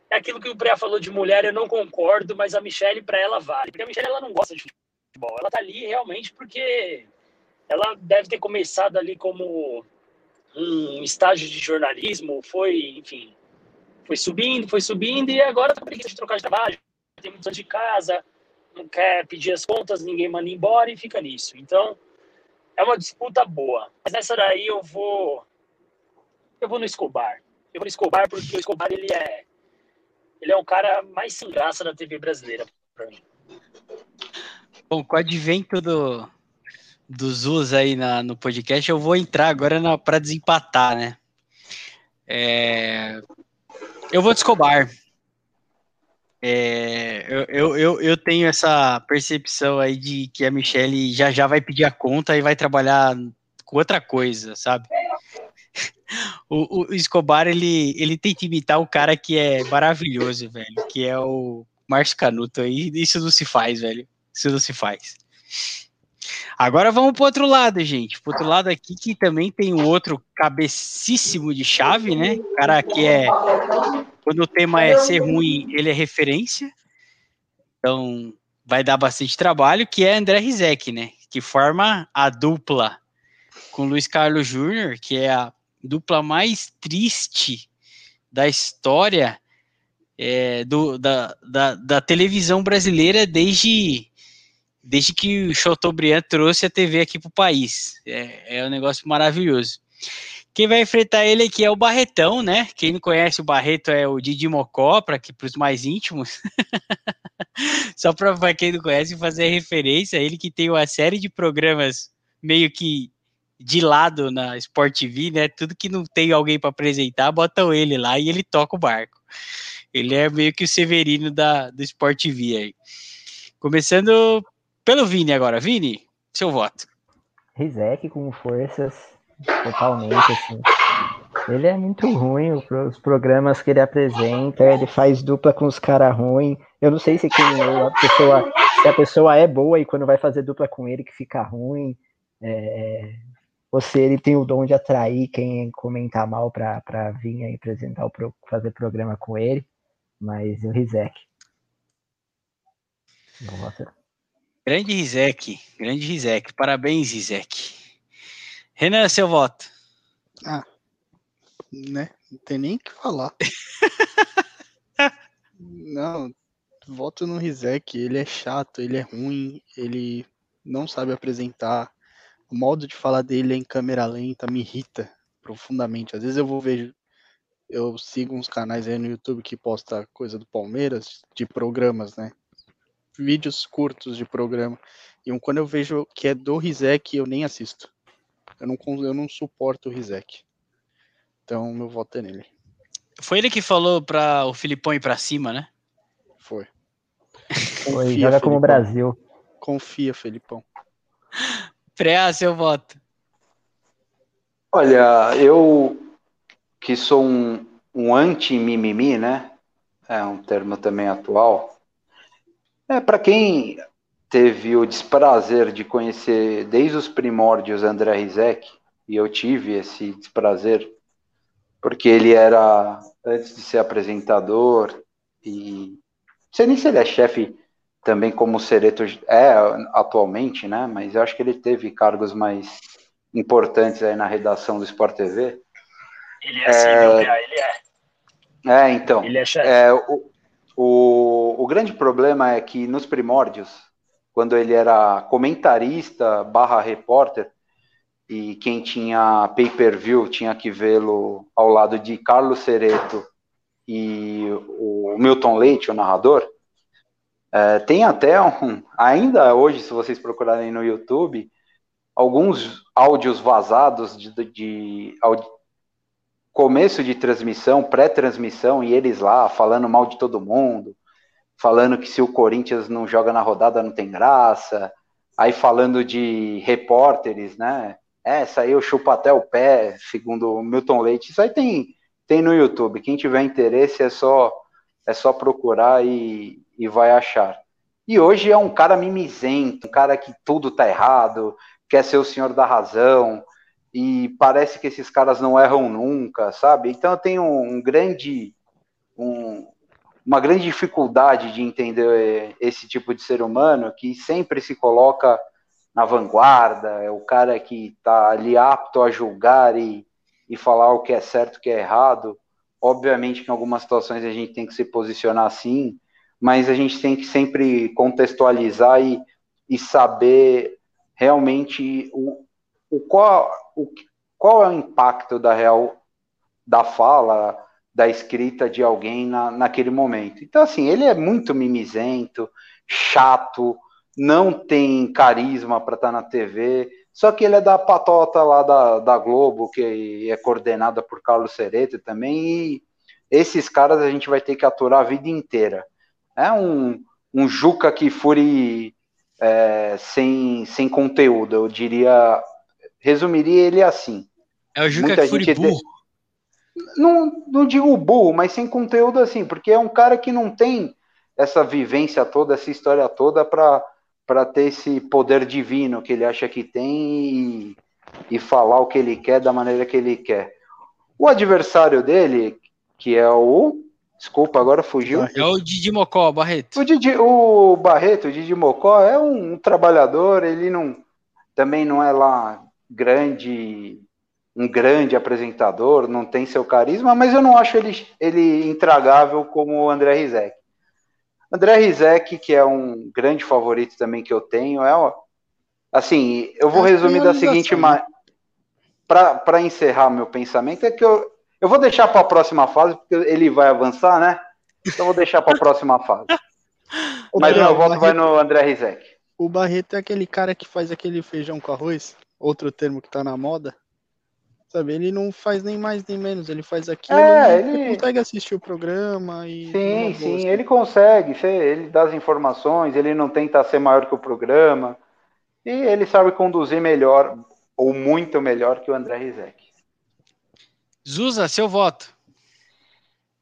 é aquilo que o Preá falou de mulher, eu não concordo, mas a Michelle para ela vale. Porque a Michelle ela não gosta de futebol. Ela tá ali realmente porque ela deve ter começado ali como um estágio de jornalismo, foi, enfim, foi subindo, foi subindo e agora tá preguiça de trocar de trabalho, tem muitos anos de casa, não quer pedir as contas, ninguém manda embora e fica nisso. Então, é uma disputa boa. Mas nessa daí eu vou eu vou no Escobar. Eu vou no Escobar porque o Escobar ele é ele é um cara mais sem graça da TV brasileira, pra mim. Bom, com o advento do, dos Us aí na, no podcast, eu vou entrar agora para desempatar, né? É, eu vou de Escobar. É, eu, eu, eu, tenho essa percepção aí de que a Michelle já já vai pedir a conta e vai trabalhar com outra coisa, sabe? *laughs* O, o Escobar, ele, ele que imitar o cara que é maravilhoso, velho, que é o Márcio Canuto aí. Isso não se faz, velho. Isso não se faz. Agora vamos pro outro lado, gente. Pro outro lado aqui que também tem o outro cabecíssimo de chave, né? O cara que é. Quando o tema é ser ruim, ele é referência. Então vai dar bastante trabalho, que é André Rizek, né? Que forma a dupla com Luiz Carlos Júnior, que é a dupla mais triste da história é, do, da, da, da televisão brasileira desde desde que o Chateaubriand trouxe a TV aqui para o país. É, é um negócio maravilhoso. Quem vai enfrentar ele aqui é o Barretão, né? Quem não conhece o Barreto é o Didi Mocó, para os mais íntimos. *laughs* Só para quem não conhece fazer referência, ele que tem uma série de programas meio que de lado na Sport TV, né? Tudo que não tem alguém para apresentar, botam ele lá e ele toca o barco. Ele é meio que o Severino da, do Sport TV aí. Começando pelo Vini agora. Vini, seu voto. Rizek com forças totalmente, assim. Ele é muito ruim, os programas que ele apresenta, ele faz dupla com os caras ruins. Eu não sei se, quem, a pessoa, se a pessoa é boa e quando vai fazer dupla com ele que fica ruim. É, ou se ele tem o dom de atrair quem comentar mal para vir aí apresentar, o, fazer programa com ele. Mas o Rizek. Voto. Grande Rizek, grande Rizek. Parabéns, Rizek. Renan, seu voto. Ah, né? Não tem nem o que falar. *laughs* não, voto no Rizek. Ele é chato, ele é ruim, ele não sabe apresentar. O modo de falar dele é em câmera lenta, me irrita profundamente. Às vezes eu vou ver, eu sigo uns canais aí no YouTube que posta coisa do Palmeiras, de programas, né? Vídeos curtos de programa. E quando eu vejo que é do Rizek, eu nem assisto. Eu não, eu não suporto o Rizek. Então, meu voto é nele. Foi ele que falou para o Filipão ir para cima, né? Foi. *laughs* Foi, joga como o Brasil. Confia, Felipão. Preá, seu voto. Olha, eu que sou um, um anti-mimimi, né? É um termo também atual. É, para quem teve o desprazer de conhecer desde os primórdios André Rizek, e eu tive esse desprazer, porque ele era, antes de ser apresentador, e não sei nem se ele é chefe também como o Sereto é atualmente, né? Mas eu acho que ele teve cargos mais importantes aí na redação do Sport TV. Ele é, assim, é... ele é. É, então. Ele é chefe. É, o, o, o grande problema é que nos primórdios, quando ele era comentarista barra repórter, e quem tinha pay-per-view tinha que vê-lo ao lado de Carlos Cereto e o Milton Leite, o narrador. É, tem até um, ainda hoje, se vocês procurarem no YouTube, alguns áudios vazados de, de, de começo de transmissão, pré-transmissão, e eles lá falando mal de todo mundo, falando que se o Corinthians não joga na rodada não tem graça, aí falando de repórteres, né? É, essa aí eu chupo até o pé, segundo o Milton Leite. Isso aí tem, tem no YouTube. Quem tiver interesse é só é só procurar e, e vai achar. E hoje é um cara mimizento, um cara que tudo tá errado, quer ser o senhor da razão, e parece que esses caras não erram nunca, sabe? Então eu tenho um grande, um, uma grande dificuldade de entender esse tipo de ser humano que sempre se coloca na vanguarda, é o cara que está ali apto a julgar e, e falar o que é certo, o que é errado. Obviamente que em algumas situações a gente tem que se posicionar assim, mas a gente tem que sempre contextualizar e, e saber realmente o, o qual, o, qual é o impacto da real da fala da escrita de alguém na, naquele momento. Então, assim, ele é muito mimizento, chato, não tem carisma para estar tá na TV, só que ele é da patota lá da, da Globo, que é coordenada por Carlos Serete também, e esses caras a gente vai ter que aturar a vida inteira. É um, um Juca Kifuri é, sem, sem conteúdo, eu diria, resumiria ele assim. É o Juca Kifuri burro. De não, não digo burro, mas sem conteúdo assim, porque é um cara que não tem essa vivência toda, essa história toda para ter esse poder divino que ele acha que tem e, e falar o que ele quer da maneira que ele quer. O adversário dele, que é o. Desculpa, agora fugiu. É o Didi Mocó, Barreto. O, Didi, o Barreto, o Didi Mocó, é um, um trabalhador, ele não. Também não é lá grande um grande apresentador, não tem seu carisma, mas eu não acho ele, ele intragável como o André Rizek. André Rizek, que é um grande favorito também que eu tenho, é assim, eu vou é resumir da seguinte maneira, para encerrar meu pensamento, é que eu, eu vou deixar para a próxima fase, porque ele vai avançar, né? Então eu vou deixar para a próxima fase. *laughs* Mas meu voto vai no André Rizek. O Barreto é aquele cara que faz aquele feijão com arroz, outro termo que está na moda. Sabe, ele não faz nem mais nem menos, ele faz aquilo é, ele consegue assistir o programa e. Sim, sim, assim. ele consegue, ele dá as informações, ele não tenta ser maior que o programa. E ele sabe conduzir melhor, ou muito melhor que o André Rizek. Zusa, seu voto.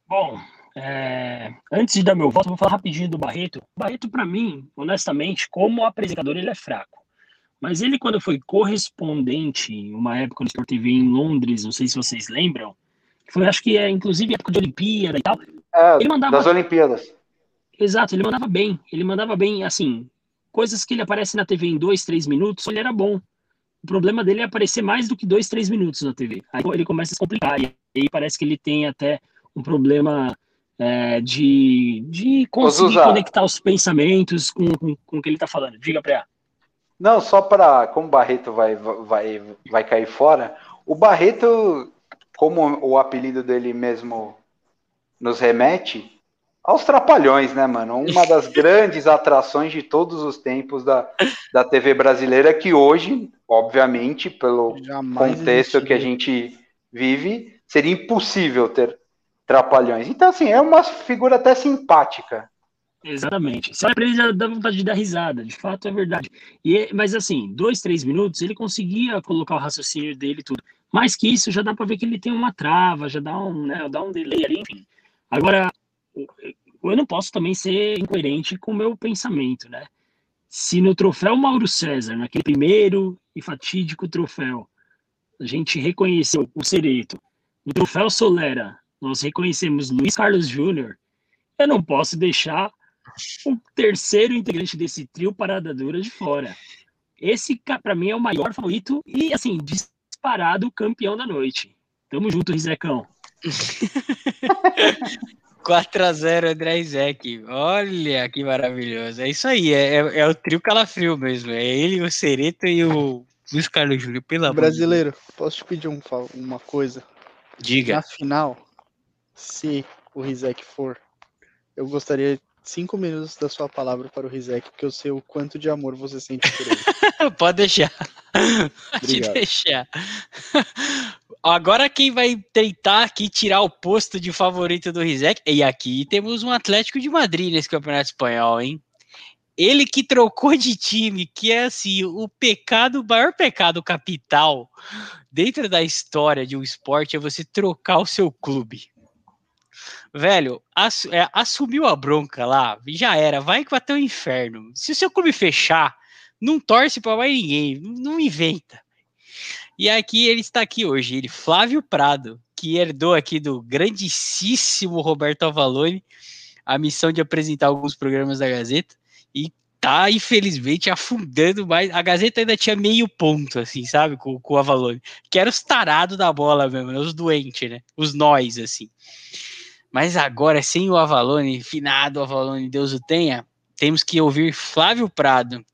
Bom, é, antes de dar meu voto, vou falar rapidinho do Barreto. O Barreto, para mim, honestamente, como apresentador, ele é fraco. Mas ele, quando foi correspondente, em uma época no Sport TV em Londres, não sei se vocês lembram, foi, acho que é inclusive época de Olimpíada e tal. É, ele mandava... das Olimpíadas. Exato, ele mandava bem. Ele mandava bem, assim, coisas que ele aparece na TV em dois, três minutos, ele era bom. O problema dele é aparecer mais do que dois, três minutos na TV. Aí ele começa a se complicar. E aí parece que ele tem até um problema é, de, de conseguir conectar os pensamentos com, com, com o que ele está falando. Diga para não, só para como o Barreto vai, vai, vai cair fora, o Barreto, como o apelido dele mesmo nos remete, aos Trapalhões, né, mano? Uma das *laughs* grandes atrações de todos os tempos da, da TV brasileira, que hoje, obviamente, pelo Jamais contexto que a gente vive, seria impossível ter Trapalhões. Então, assim, é uma figura até simpática. Exatamente. Só para ele já dá vontade de dar risada, de fato é verdade. E, mas assim, dois, três minutos, ele conseguia colocar o raciocínio dele tudo. Mais que isso, já dá para ver que ele tem uma trava, já dá um, né, dá um delay ali, enfim. Agora, eu não posso também ser incoerente com o meu pensamento, né? Se no troféu Mauro César, naquele primeiro e fatídico troféu, a gente reconheceu o Cereto, no troféu Solera, nós reconhecemos Luiz Carlos Júnior, eu não posso deixar o terceiro integrante desse trio parada dura de fora. Esse, para mim, é o maior favorito e, assim, disparado campeão da noite. Tamo junto, Rizecão. *laughs* 4x0 André Rizek. Olha que maravilhoso. É isso aí, é, é, é, o trio calafrio mesmo. É ele, o Cereto e o Luiz Carlos Júlio. Pelo Brasileiro, posso te pedir um, uma coisa? Diga. Na final, se o Rizek for, eu gostaria cinco minutos da sua palavra para o Rizek, porque eu sei o quanto de amor você sente por ele. *laughs* Pode deixar. Pode deixar. *laughs* Agora quem vai tentar aqui tirar o posto de favorito do Rizek, e aqui temos um Atlético de Madrid nesse Campeonato Espanhol, hein? Ele que trocou de time, que é assim, o pecado, o maior pecado capital dentro da história de um esporte é você trocar o seu clube velho, ass, é, assumiu a bronca lá, já era, vai que vai até o inferno. Se o seu clube fechar, não torce para mais ninguém, não inventa. E aqui ele está aqui hoje, ele, Flávio Prado, que herdou aqui do grandíssimo Roberto Avalone a missão de apresentar alguns programas da Gazeta e tá, infelizmente, afundando mais. A Gazeta ainda tinha meio ponto, assim, sabe, com, com o Avalone, que era os tarados da bola mesmo, né? os doentes, né, os nós, assim. Mas agora, sem o Avalone, finado Avalone, Deus o tenha, temos que ouvir Flávio Prado,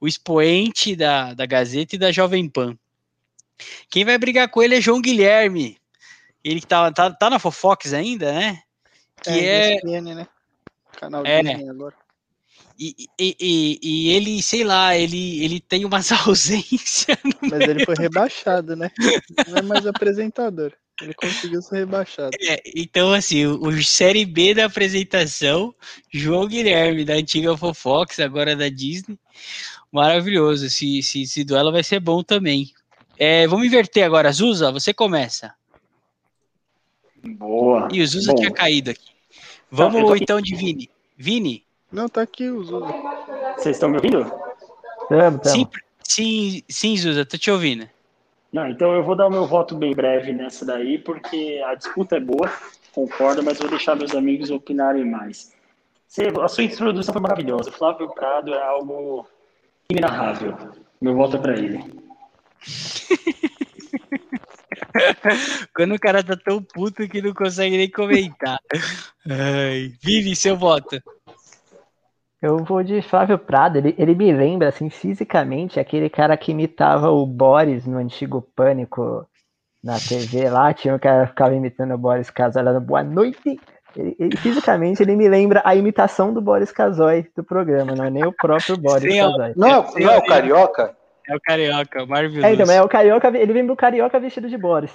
o expoente da, da Gazeta e da Jovem Pan. Quem vai brigar com ele é João Guilherme, ele que tá, tá, tá na Fofox ainda, né? Que é. ESPN, né? Canal É. Disney agora. E, e, e, e ele, sei lá, ele, ele tem umas *laughs* ausências. Mas ele foi rebaixado, né? Não é mais apresentador. Ele conseguiu ser rebaixado. É, então, assim, o, o Série B da apresentação, João Guilherme, da antiga Fofox, agora da Disney. Maravilhoso. Esse, esse, esse duelo vai ser bom também. É, vamos inverter agora. Zuza, você começa. Boa. E o Zuza Bom. tinha caído aqui. Vamos eu tô- então de Vini. Vini, Não, tá aqui o Zuza. Vocês estão me ouvindo? Tamo, tamo. sim, sim, sim, Zuza, tô te ouvindo. Não, então eu vou dar o meu voto bem breve nessa daí, porque a disputa é boa, *laughs* concordo, mas vou deixar meus amigos opinarem mais. Você- a sua introdução foi maravilhosa. Flávio Prado é algo inenarrável. Meu voto é para ele. *laughs* Quando o cara tá tão puto que não consegue nem comentar. Ai, Vini, seu voto. Eu vou de Flávio Prado. Ele, ele me lembra, assim, fisicamente, aquele cara que imitava o Boris no antigo Pânico na TV lá. Tinha um cara que ficava imitando o Boris Casoy lá no Boa Noite. Ele, ele- fisicamente, ele me lembra a imitação do Boris Casoy do programa, não é nem o próprio Boris Sim. Casoy. Não, é- não é o Carioca? É o Carioca, o Marvel. É, então, mas é o Carioca, ele lembra o Carioca vestido de Boris.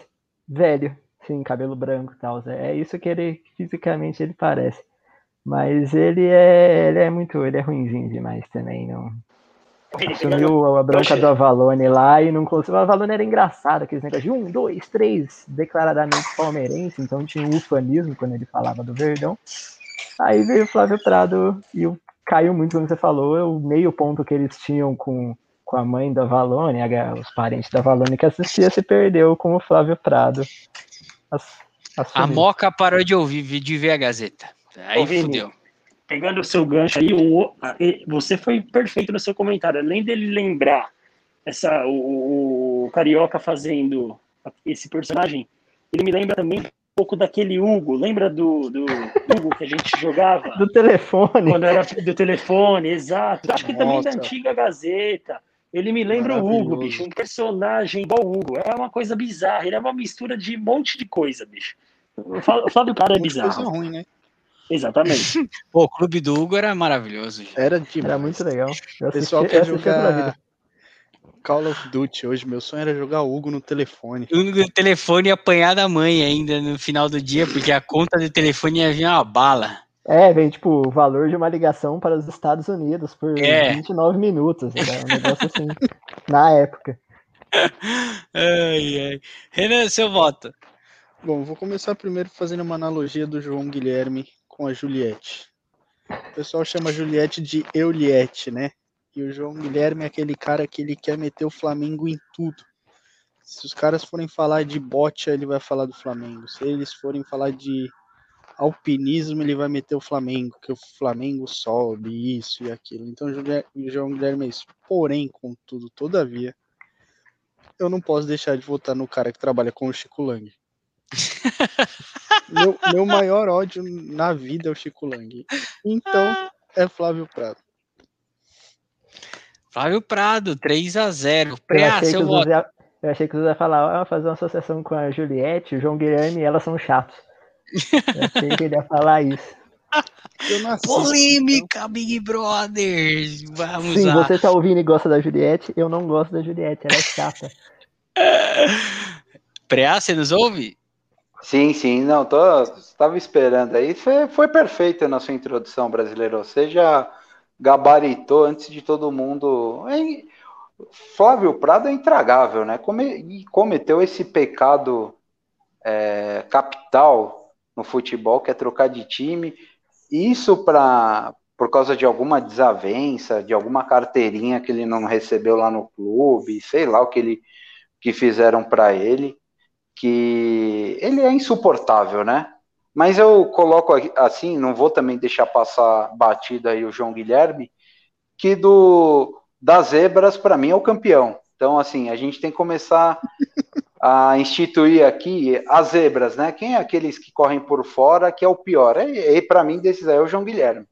Velho, sim, cabelo branco e tal. É isso que ele, fisicamente, ele parece. Mas ele é, ele é muito, ele é ruimzinho demais também, não. Assumiu a bronca do Avalone lá e não conseguiu. O Avalone era engraçado, aqueles negócios de um, dois, três, declaradamente palmeirense, então tinha um ufanismo quando ele falava do Verdão. Aí veio o Flávio Prado e o- caiu muito quando você falou, o meio ponto que eles tinham com, com a mãe da Avalone, a- os parentes da Avalone que assistia, se perdeu com o Flávio Prado. A. Moca parou de ouvir, de ver a Gazeta. Aí Ô, Vini. fudeu. Pegando o seu gancho aí, o- você foi perfeito no seu comentário. Além dele lembrar essa, o, o Carioca fazendo esse personagem, ele me lembra também um pouco daquele Hugo. Lembra do, do Hugo que a gente *laughs* jogava? Do telefone. Quando era do telefone, exato. Acho que também da Nossa. antiga Gazeta. Ele me lembra o Hugo, bicho. Um personagem igual o Hugo. É uma coisa bizarra. Ele é uma mistura de um monte de coisa, bicho. O Flá- o Flávio Prado é Muita coisa bizarro. ruim, né? Exatamente. *laughs* Pô, o clube do Hugo era maravilhoso. gente. Era demais. Era muito legal. Eu O pessoal quer assisti vida. jogar Call of Duty hoje. Meu sonho era jogar Hugo no telefone. O único telefone ia apanhar da mãe ainda no final do dia, porque a conta do telefone ia vir uma bala. É, vem tipo o valor de uma ligação para os Estados Unidos por É. 29 minutos. Era um negócio assim, *laughs* na época. *laughs* Ai, ai. Renan, seu voto. Bom, vou começar primeiro fazendo uma analogia do João Guilherme com a Juliette. O pessoal chama a Juliette de Euliette, né? E o João Guilherme é aquele cara que ele quer meter o Flamengo em tudo. Se os caras forem falar de bote, ele vai falar do Flamengo. Se eles forem falar de alpinismo, ele vai meter o Flamengo, que o Flamengo sobe, isso e aquilo. Então, o João Guilherme é isso. Porém, contudo, todavia, eu não posso deixar de votar no cara que trabalha com o Chico Lang. *laughs* meu, meu maior ódio na vida é o Chico Lang. Então, é Flávio Prado. Flávio Prado, 3 a 0 Eu Preá, achei, que seu voto. ia, eu achei que os ia falar, ah, fazer uma associação com a Juliette, o João Guilherme e elas são chatos. Eu achei que ele ia falar isso. *laughs* Assisto, Polêmica, Big Brother. Vamos Sim, lá. você tá ouvindo e gosta da Juliette, eu não gosto da Juliette, ela é chata. *laughs* Preá, você nos ouve? Sim, sim, não, estava esperando aí. Foi, foi perfeito na sua introdução, brasileiro. Você já gabaritou antes de todo mundo. É, Flávio Prado é intragável, né? Come, cometeu esse pecado é, capital no futebol, que é trocar de time. Isso pra, por causa de alguma desavença, de alguma carteirinha que ele não recebeu lá no clube, sei lá o que, ele, que fizeram para ele que ele é insuportável, né? Mas eu coloco assim, não vou também deixar passar batido aí o João Guilherme, que do das zebras para mim é o campeão. Então assim, a gente tem que começar a instituir aqui as zebras, né? Quem é aqueles que correm por fora que é o pior? E, e para mim desses aí é o João Guilherme.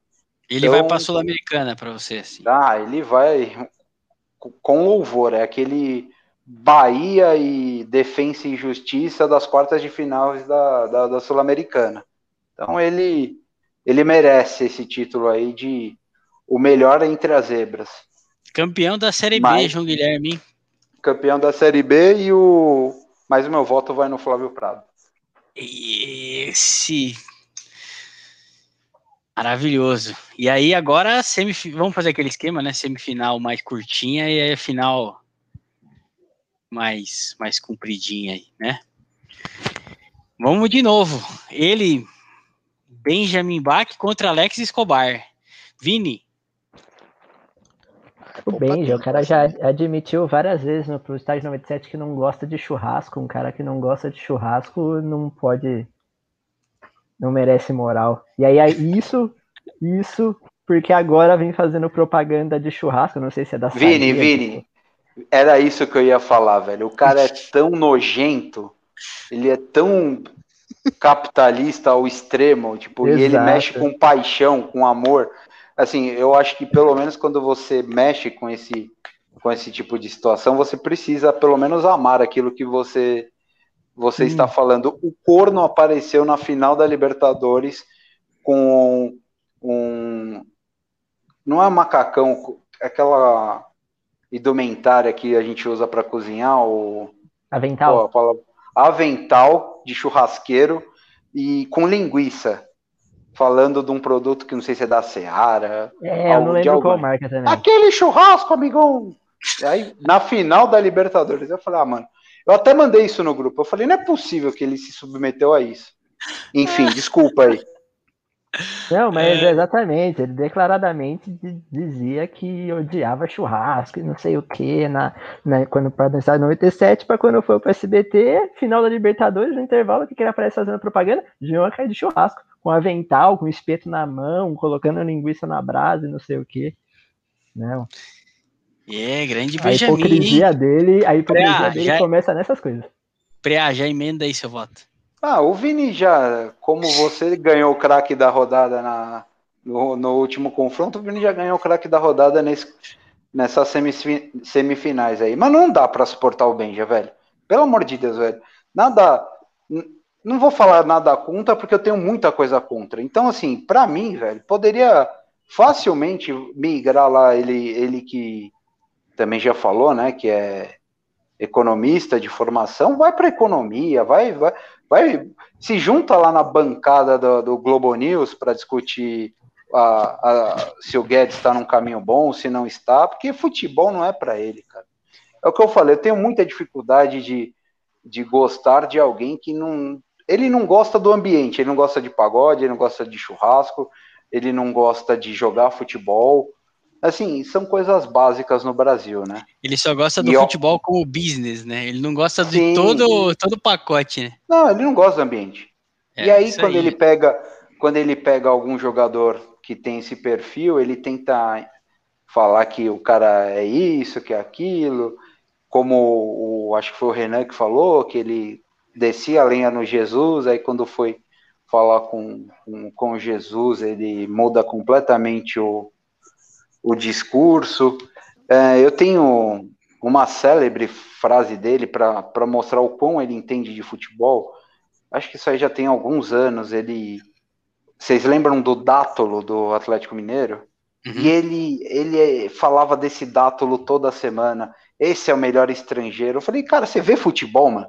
Ele Então- vai pra Sul-Americana pra você, assim. Ah, ele vai com louvor, é aquele Bahia e Defensa e Justiça das quartas de finais da, da, da Sul-Americana. Então ele, ele merece esse título aí de o melhor entre as zebras. Campeão da Série Mas- B, João Guilherme. Campeão da Série B e o. Mas o meu voto vai no Flávio Prado. Esse. Maravilhoso. E aí, agora, semif... vamos fazer aquele esquema, né? Semifinal mais curtinha e aí a final mais, mais compridinha aí, né? Vamos de novo. Ele, Benjamin Bach contra Alex Escobar. Vini, O Benja, o cara já admitiu várias vezes no pro estágio 97 que não gosta de churrasco. Um cara que não gosta de churrasco não pode. Não merece moral. E aí, isso, isso, porque agora vem fazendo propaganda de churrasco. Não sei se é da Vini, Vini, era isso que eu ia falar, velho. O cara é tão nojento, ele é tão capitalista ao extremo, tipo, e ele Exato. mexe com paixão, com amor. Assim, eu acho que pelo menos quando você mexe com esse com esse tipo de situação, você precisa pelo menos amar aquilo que você você Hum. está falando. O corno apareceu na final da Libertadores com um não é macacão, aquela indumentária que a gente usa para cozinhar, o Avental. Pô, avental de churrasqueiro e com linguiça. Falando de um produto que não sei se é da Seara. é, eu não lembro qual marca também. Aquele churrasco, amigão! E aí, na final da Libertadores, eu falei, ah, mano, eu até mandei isso no grupo. Eu falei, não é possível que ele se submeteu a isso. Enfim, desculpa aí. Não, mas É. exatamente, ele declaradamente di- dizia que odiava churrasco e não sei o que, na, na, quando para dançar 97, para quando foi pro SBT, final da Libertadores, no intervalo, que ele aparece fazendo propaganda, uma cara de churrasco, com avental, com espeto na mão, colocando linguiça na brasa e não sei o que. Não. é, grande A Benjamin, hein? hipocrisia dele, a hipocrisia Ah, dele já- começa nessas coisas. Preá, já emenda aí seu voto. Ah, o Vini já, como você ganhou o craque da rodada na, no, no último confronto, o Vini já ganhou o craque da rodada nesse, nessas semifi- semifinais aí. Mas não dá pra suportar o Benja, velho. Pelo amor de Deus, velho. Nada. Não vou falar nada contra, porque eu tenho muita coisa contra. Então, assim, pra mim, velho, poderia facilmente migrar lá ele, ele que também já falou, né, que é economista de formação, vai para economia, vai, vai, vai, se junta lá na bancada do, do Globo News para discutir a- a- se o Guedes está num caminho bom, se não está, porque futebol não é para ele, cara. É o que eu falei, eu tenho muita dificuldade de, de gostar de alguém que não. Ele não gosta do ambiente, ele não gosta de pagode, ele não gosta de churrasco, ele não gosta de jogar futebol. Assim, são coisas básicas no Brasil, né? Ele só gosta do E futebol como business, né? Ele não gosta de Sim. todo todo o pacote, né? Não, ele não gosta do ambiente. É, e aí quando ele pega, quando ele pega algum jogador que tem esse perfil, ele tenta falar que o cara é isso, que é aquilo, como o, acho que foi o Renan que falou, que ele descia a lenha no Jesus, aí quando foi falar com, com, com Jesus, ele muda completamente o, o discurso. É, eu tenho uma célebre frase dele para mostrar o quão ele entende de futebol. Acho que isso aí já tem alguns anos. Ele, vocês lembram do Dátolo do Atlético Mineiro? Uhum. E ele, ele falava desse Dátolo toda semana. Esse é o melhor estrangeiro. Eu falei, cara, você vê futebol, mano?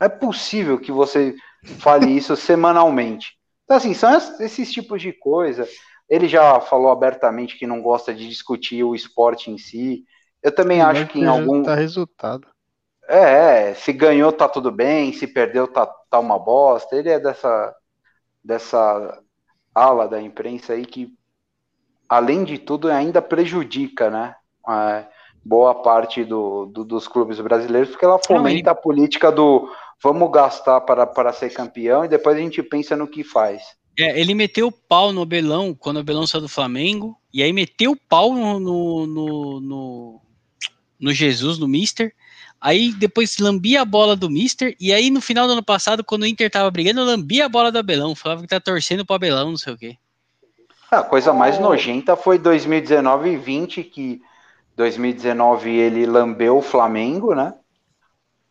Não é possível que você fale isso semanalmente. Então, assim, são es- esses tipos de coisa. Ele já falou abertamente que não gosta de discutir o esporte em si. Eu também acho Mas que em algum. Tá resultado. É, se ganhou tá tudo bem, se perdeu tá, tá uma bosta. Ele é dessa, dessa ala da imprensa aí que, além de tudo, ainda prejudica, né? a boa parte do, do- dos clubes brasileiros, porque ela fomenta a política do vamos gastar para, para ser campeão e depois a gente pensa no que faz. É, ele meteu o pau no Abelão quando o Abelão saiu do Flamengo, e aí meteu o pau no, no, no, no, no Jesus, no Mister. Aí depois lambia a bola do Mister, e aí no final do ano passado, quando o Inter tava brigando, lambia a bola do Abelão, falava que tá torcendo pro Abelão, não sei o quê. A coisa mais nojenta foi 2019 e 20, que 2019 ele lambeu o Flamengo, né?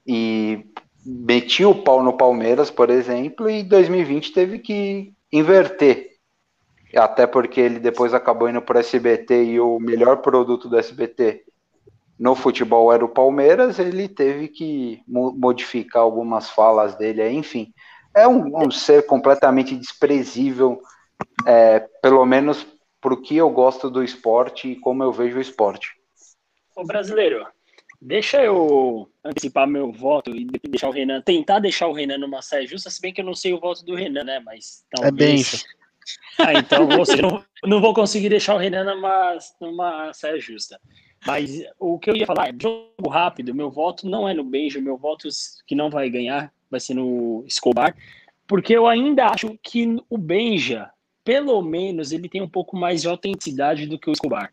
e metia o pau no Palmeiras, por exemplo, e em 2020 teve que inverter. Até porque ele depois acabou indo para o SBT e o melhor produto do SBT no futebol era o Palmeiras, ele teve que modificar algumas falas dele, enfim. É um, um ser completamente desprezível, é, pelo menos para o que eu gosto do esporte e como eu vejo o esporte. O brasileiro, deixa eu antecipar meu voto e deixar o Renan, tentar deixar o Renan numa saia justa, se bem que eu não sei o voto do Renan, né? Mas talvez... É bem. *laughs* Ah, então você não, não vou conseguir deixar o Renan numa, numa saia justa. Mas o que eu ia falar é jogo rápido. Meu voto não é no Beijo, meu voto que não vai ganhar vai ser no Escobar, porque eu ainda acho que o Benja, pelo menos, ele tem um pouco mais de autenticidade do que o Escobar.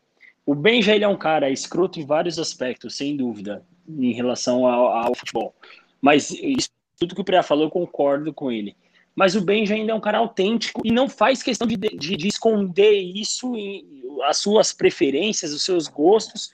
O Benja ele é um cara escroto em vários aspectos, sem dúvida, em relação ao, ao futebol. Mas isso, tudo que o Preá falou, eu concordo com ele mas o Benja ainda é um cara autêntico e não faz questão de, de, de esconder isso, em, as suas preferências, os seus gostos.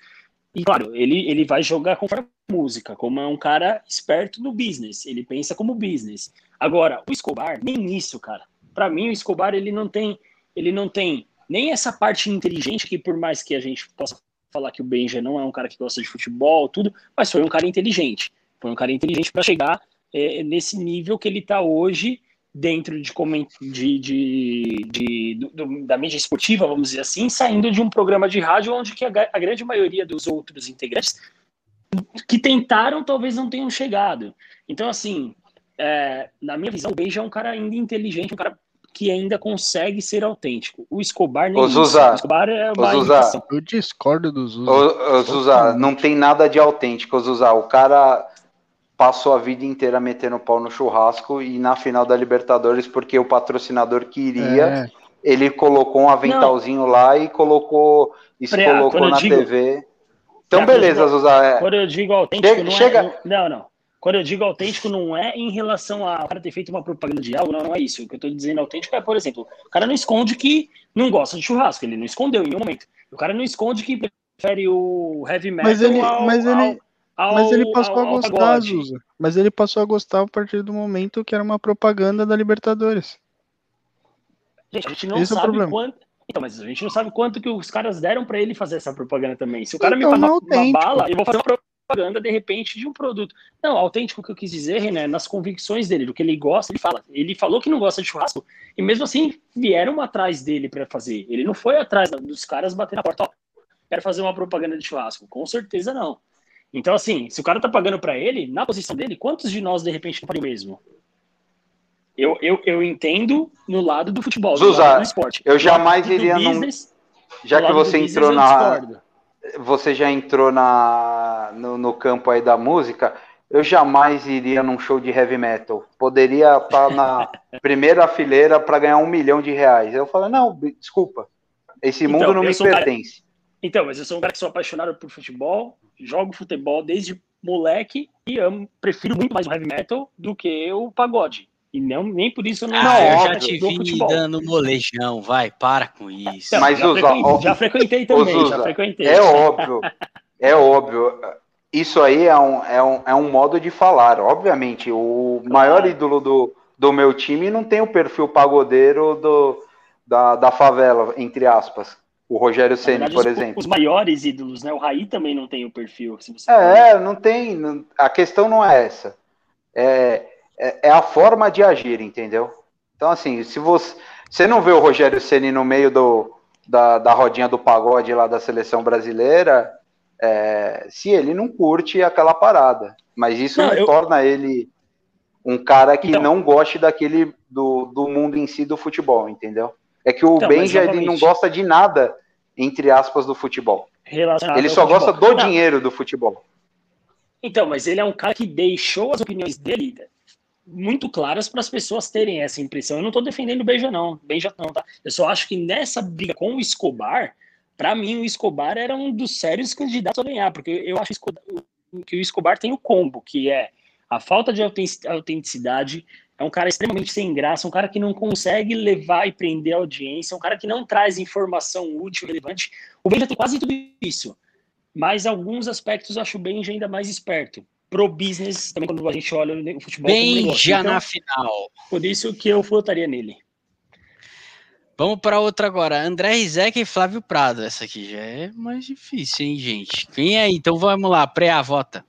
E claro, ele, ele vai jogar a música, como é um cara esperto no business, ele pensa como business. Agora, o Escobar, nem isso, cara. Para mim, o Escobar ele não tem, ele não tem nem essa parte inteligente que por mais que a gente possa falar que o Benja não é um cara que gosta de futebol, tudo, mas foi um cara inteligente. Foi um cara inteligente para chegar é, nesse nível que ele está hoje dentro de, de, de, de do, da mídia esportiva, vamos dizer assim, saindo de um programa de rádio onde que a, a, grande maioria dos outros integrantes que tentaram talvez não tenham chegado. Então, assim, é, na minha visão, o Beija é um cara ainda inteligente, um cara que ainda consegue ser autêntico. O Escobar nem o Zuzá, o Escobar é uma Zuzá, Eu discordo do Zuzá. O, o Zuzá, não tem nada de autêntico, o Zuzá. O cara passou a vida inteira metendo pau no churrasco e na final da Libertadores, porque o patrocinador queria, é. ele colocou um aventalzinho não. lá e colocou, isso colocou na digo, TV. Então, beleza, Zuzá. É. Quando eu digo autêntico, chega, não chega... é. Não, não. Quando eu digo autêntico, não é em relação a o cara ter feito uma propaganda de algo, não, não é isso. O que eu tô dizendo autêntico é, por exemplo, o cara não esconde que não gosta de churrasco, ele não escondeu em nenhum momento. O cara não esconde que prefere o heavy metal mas ele, ao, mas ele, ao, Mas ele passou ao, a gostar, Zuza. Mas ele passou a gostar a partir do momento que era uma propaganda da Libertadores. Gente, a gente não Esse sabe é quanto. Então, mas a gente não sabe quanto que os caras deram para ele fazer essa propaganda também. Se o cara então, me pagar uma, uma bala, eu vou fazer uma propaganda de repente de um produto. Não, autêntico que eu quis dizer, né, nas convicções dele, do que ele gosta, ele fala. Ele falou que não gosta de churrasco e mesmo assim vieram atrás dele para fazer. Ele não foi atrás dos caras bater na porta, ó, quero fazer uma propaganda de churrasco. Com certeza não. Então, assim, se o cara tá pagando para ele, na posição dele, quantos de nós de repente não faria o mesmo? Eu, eu, eu entendo no lado do futebol, do, do esporte. Eu jamais iria business, num... Já que você entrou na. Você já entrou na, no, no campo aí da música, eu jamais iria num show de heavy metal. Poderia estar na *laughs* primeira fileira para ganhar um milhão de reais. Eu falo, não, desculpa. Esse então, mundo não me pertence. Cara... Então, mas eu sou um cara que sou apaixonado por futebol, jogo futebol desde moleque e amo, prefiro muito mais o heavy metal do que o pagode. E não, nem por isso eu não. Ah, eu já te vi futebol. dando molejão, vai, para com isso. Então, Mas já, usa, frequentei, ó, já frequentei também, usa, já frequentei. É óbvio, é óbvio. Isso aí é um, é, um, é um modo de falar. Obviamente, o claro. maior ídolo do, do meu time não tem o perfil pagodeiro do, da, da favela, entre aspas. O Rogério Ceni, por os, exemplo. Os maiores ídolos, né? O Raí também não tem o perfil. é, não tem. Não, a questão não é essa. É, é, é, a forma de agir, entendeu? Então, assim, se você, você não vê o Rogério Ceni no meio do, da, da rodinha do pagode lá da seleção brasileira, é, se ele não curte aquela parada. Mas isso não, não eu... torna ele um cara que então... não goste daquele do, do mundo em si do futebol, entendeu? É que o então, Benja ele não gosta de nada, entre aspas, do futebol. Ele só gosta do não. dinheiro do futebol. Então, mas ele é um cara que deixou as opiniões dele muito claras para as pessoas terem essa impressão. Eu não estou defendendo o Benja, não. Benja não, tá? Eu só acho que nessa briga com o Escobar, para mim, o Escobar era um dos sérios candidatos a ganhar, porque eu acho que o Escobar tem o combo, que é a falta de autenticidade, é um cara extremamente sem graça, um cara que não consegue levar e prender a audiência, um cara que não traz informação útil, relevante. O Benja tem quase tudo isso, mas alguns aspectos eu acho o Benja ainda mais esperto. Pro business, também quando a gente olha o futebol como Bem negócio. já Então, na final. Por isso que eu votaria nele. Vamos para outra agora. André Rizek e Flávio Prado. Essa aqui já é mais difícil, hein, gente? Quem é? Então vamos lá, pré vota.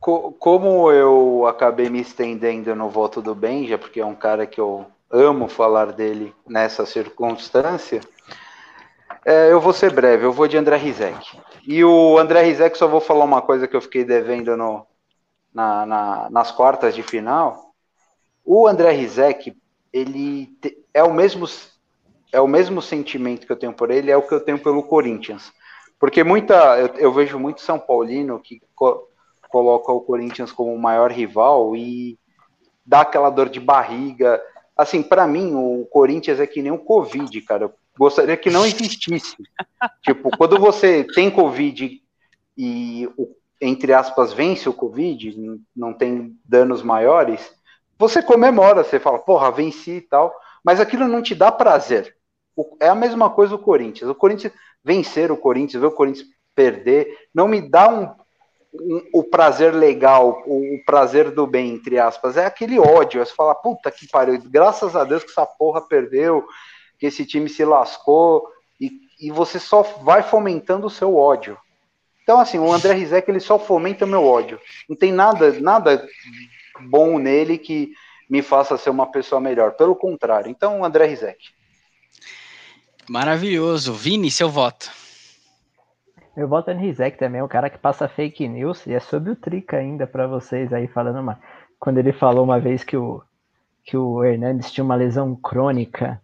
Co- como eu acabei me estendendo no voto do Benja, porque é um cara que eu amo falar dele nessa circunstância, é, eu vou ser breve, eu vou de André Rizek. E o André Rizek, só vou falar uma coisa que eu fiquei devendo no, na- na- nas quartas de final. O André Rizek, ele te- é o mesmo é o mesmo sentimento que eu tenho por ele, é o que eu tenho pelo Corinthians. Porque muita, eu, eu vejo muito São Paulino que co- coloca o Corinthians como o maior rival e dá aquela dor de barriga. Assim, para mim, o Corinthians é que nem o Covid, cara. Gostaria que não *laughs* existisse. tipo, quando você tem Covid e, entre aspas, vence o Covid, não tem danos maiores, você comemora, você fala, porra, venci e tal, mas aquilo não te dá prazer. É a mesma coisa o Corinthians. O Corinthians vencer o Corinthians, ver o Corinthians perder, não me dá um, um- o prazer legal, o, o prazer do bem, entre aspas. É aquele ódio. É você fala, puta que pariu, graças a Deus que essa porra perdeu, que esse time se lascou, e, e você só vai fomentando o seu ódio. Então, assim, o André Rizek, ele só fomenta meu ódio. Não tem nada, nada bom nele que me faça ser uma pessoa melhor. Pelo contrário. Então, o André Rizek. Maravilhoso. Vini, seu voto. Eu voto no Rizek também, o cara que passa fake news, e é sobre o Trica ainda pra vocês aí falando uma. Quando ele falou uma vez que o, que o Hernandes tinha uma lesão crônica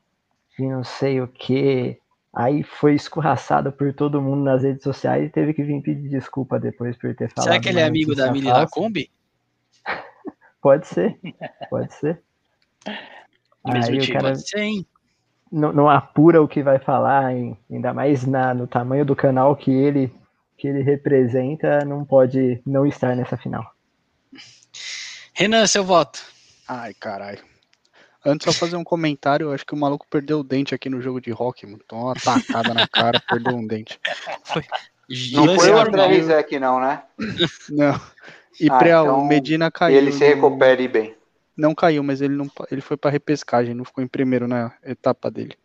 de não sei o que, aí foi escorraçado por todo mundo nas redes sociais e teve que vir pedir desculpa depois por ter falado. Será que ele é amigo da Mili. Lacombe? *laughs* *laughs* Pode ser, pode ser. Aí o cara Pode ser, hein? não, não apura o que vai falar, hein? ainda mais na, no tamanho do canal que ele, que ele representa, não pode não estar nessa final. Renan, seu voto. Ai, caralho. Antes, só fazer um comentário. eu Acho que o maluco perdeu o dente aqui no jogo de rock, mano. Tomou uma tacada na cara, *laughs* perdeu um dente. Não Lance foi o. André Rizek, não, né? Não. E Ah, Preal, então o Medina caiu. ele se recupere bem. Não caiu, mas ele não ele foi pra repescagem, não ficou em primeiro na etapa dele.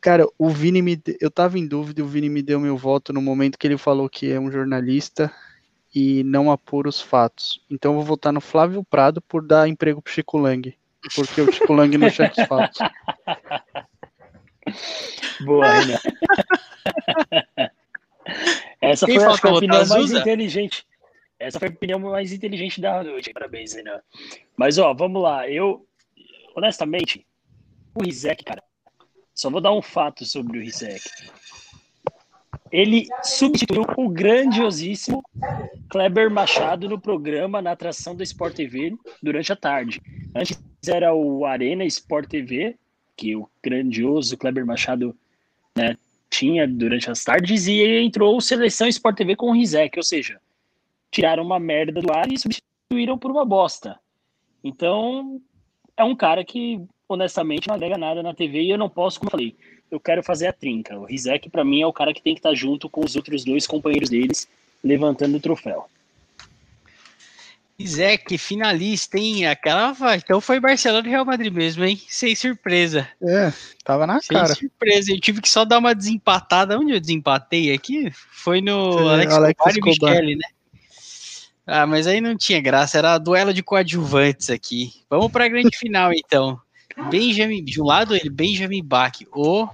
Cara, o Vini me eu tava em dúvida, o Vini me deu meu voto no momento que ele falou que é um jornalista e não apura os fatos. Então eu vou votar no Flávio Prado por dar emprego pro Chico Lang, porque o Chico Lang não fatos. *laughs* Boa, Renan. Essa Quem foi a opinião mais Zuza? inteligente. Essa foi a opinião mais inteligente da noite. Parabéns, Renan. Mas, ó, vamos lá. Eu, honestamente, o Rizek, cara, só vou dar um fato sobre o Rizek. Ele substituiu o grandiosíssimo Kleber Machado no programa na atração da Sport TV durante a tarde. Antes era o Arena Sport TV, que o grandioso Kleber Machado né, tinha durante as tardes, e entrou o Seleção Sport TV com o Rizek, ou seja, tiraram uma merda do ar e substituíram por uma bosta. Então, é um cara que, honestamente, não agrega nada na TV e eu não posso, como eu falei, eu quero fazer a trinca. O Rizek, para mim, é o cara que tem que estar junto com os outros dois companheiros deles, levantando o troféu. Isaac, finalista, hein? Aquela. Então foi Barcelona e Real Madrid mesmo, hein? Sem surpresa. É, tava na Sem cara. surpresa. Eu tive que só dar uma desempatada. Onde eu desempatei aqui? Foi no Alex, Alex Escobar e. Michele, né? Ah, mas aí não tinha graça. Era duelo de coadjuvantes aqui. Vamos pra grande final, então. Benjamin, de um lado ele, Benjamin Bach, o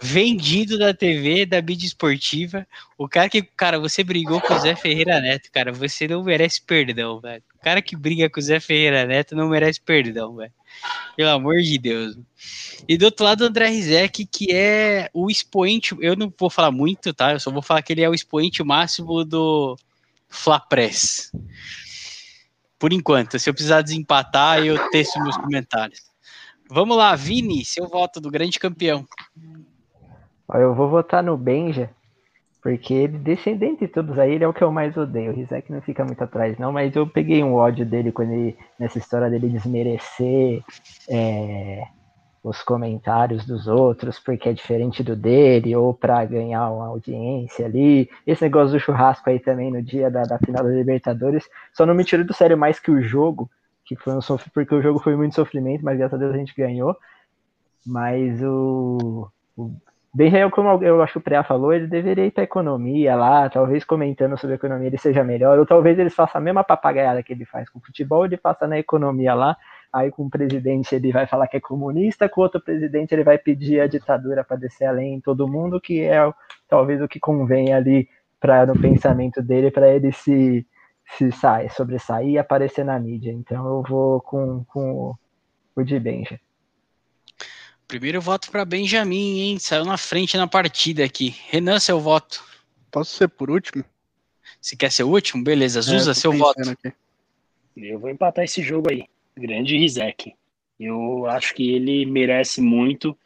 vendido da TV, da mídia esportiva. O cara que, cara, você brigou com o Zé Ferreira Neto, cara, você não merece perdão, velho. O cara que briga com o Zé Ferreira Neto não merece perdão, velho. Pelo amor de Deus. E do outro lado, André Rizek, que é o expoente, eu não vou falar muito, tá? Eu só vou falar que ele é o expoente máximo do Fla Press. Por enquanto, se eu precisar desempatar, eu teço meus comentários. Vamos lá, Vini, seu voto do grande campeão. Eu vou votar no Benja, porque ele, descendente de todos aí, ele é o que eu mais odeio. O Rizek não fica muito atrás, não, mas eu peguei um ódio dele quando ele, nessa história dele desmerecer é, os comentários dos outros porque é diferente do dele, ou para ganhar uma audiência ali. Esse negócio do churrasco aí também no dia da, da final da Libertadores, só não me tirou do sério mais que o jogo, que foi um sofrimento, porque o jogo foi muito sofrimento, mas graças a Deus a gente ganhou. Mas o, o bem real, como eu acho que o Preá falou, ele deveria ir para economia lá, talvez comentando sobre economia ele seja melhor, ou talvez ele faça a mesma papagaiada que ele faz com o futebol, ele faça na economia lá, aí com o presidente ele vai falar que é comunista, com outro presidente ele vai pedir a ditadura para descer além em todo mundo, que é talvez o que convém ali para no pensamento dele, para ele se se sai, sobressair e aparecer na mídia. Então eu vou com, com o de Benja. Primeiro voto para Benjamin, hein? Saiu na frente na partida aqui. Renan, seu voto. Posso ser por último? Se quer ser o último, beleza. Zusa, é, seu voto. Aqui. Eu vou empatar esse jogo aí. Grande Rizek. Eu acho que ele merece muito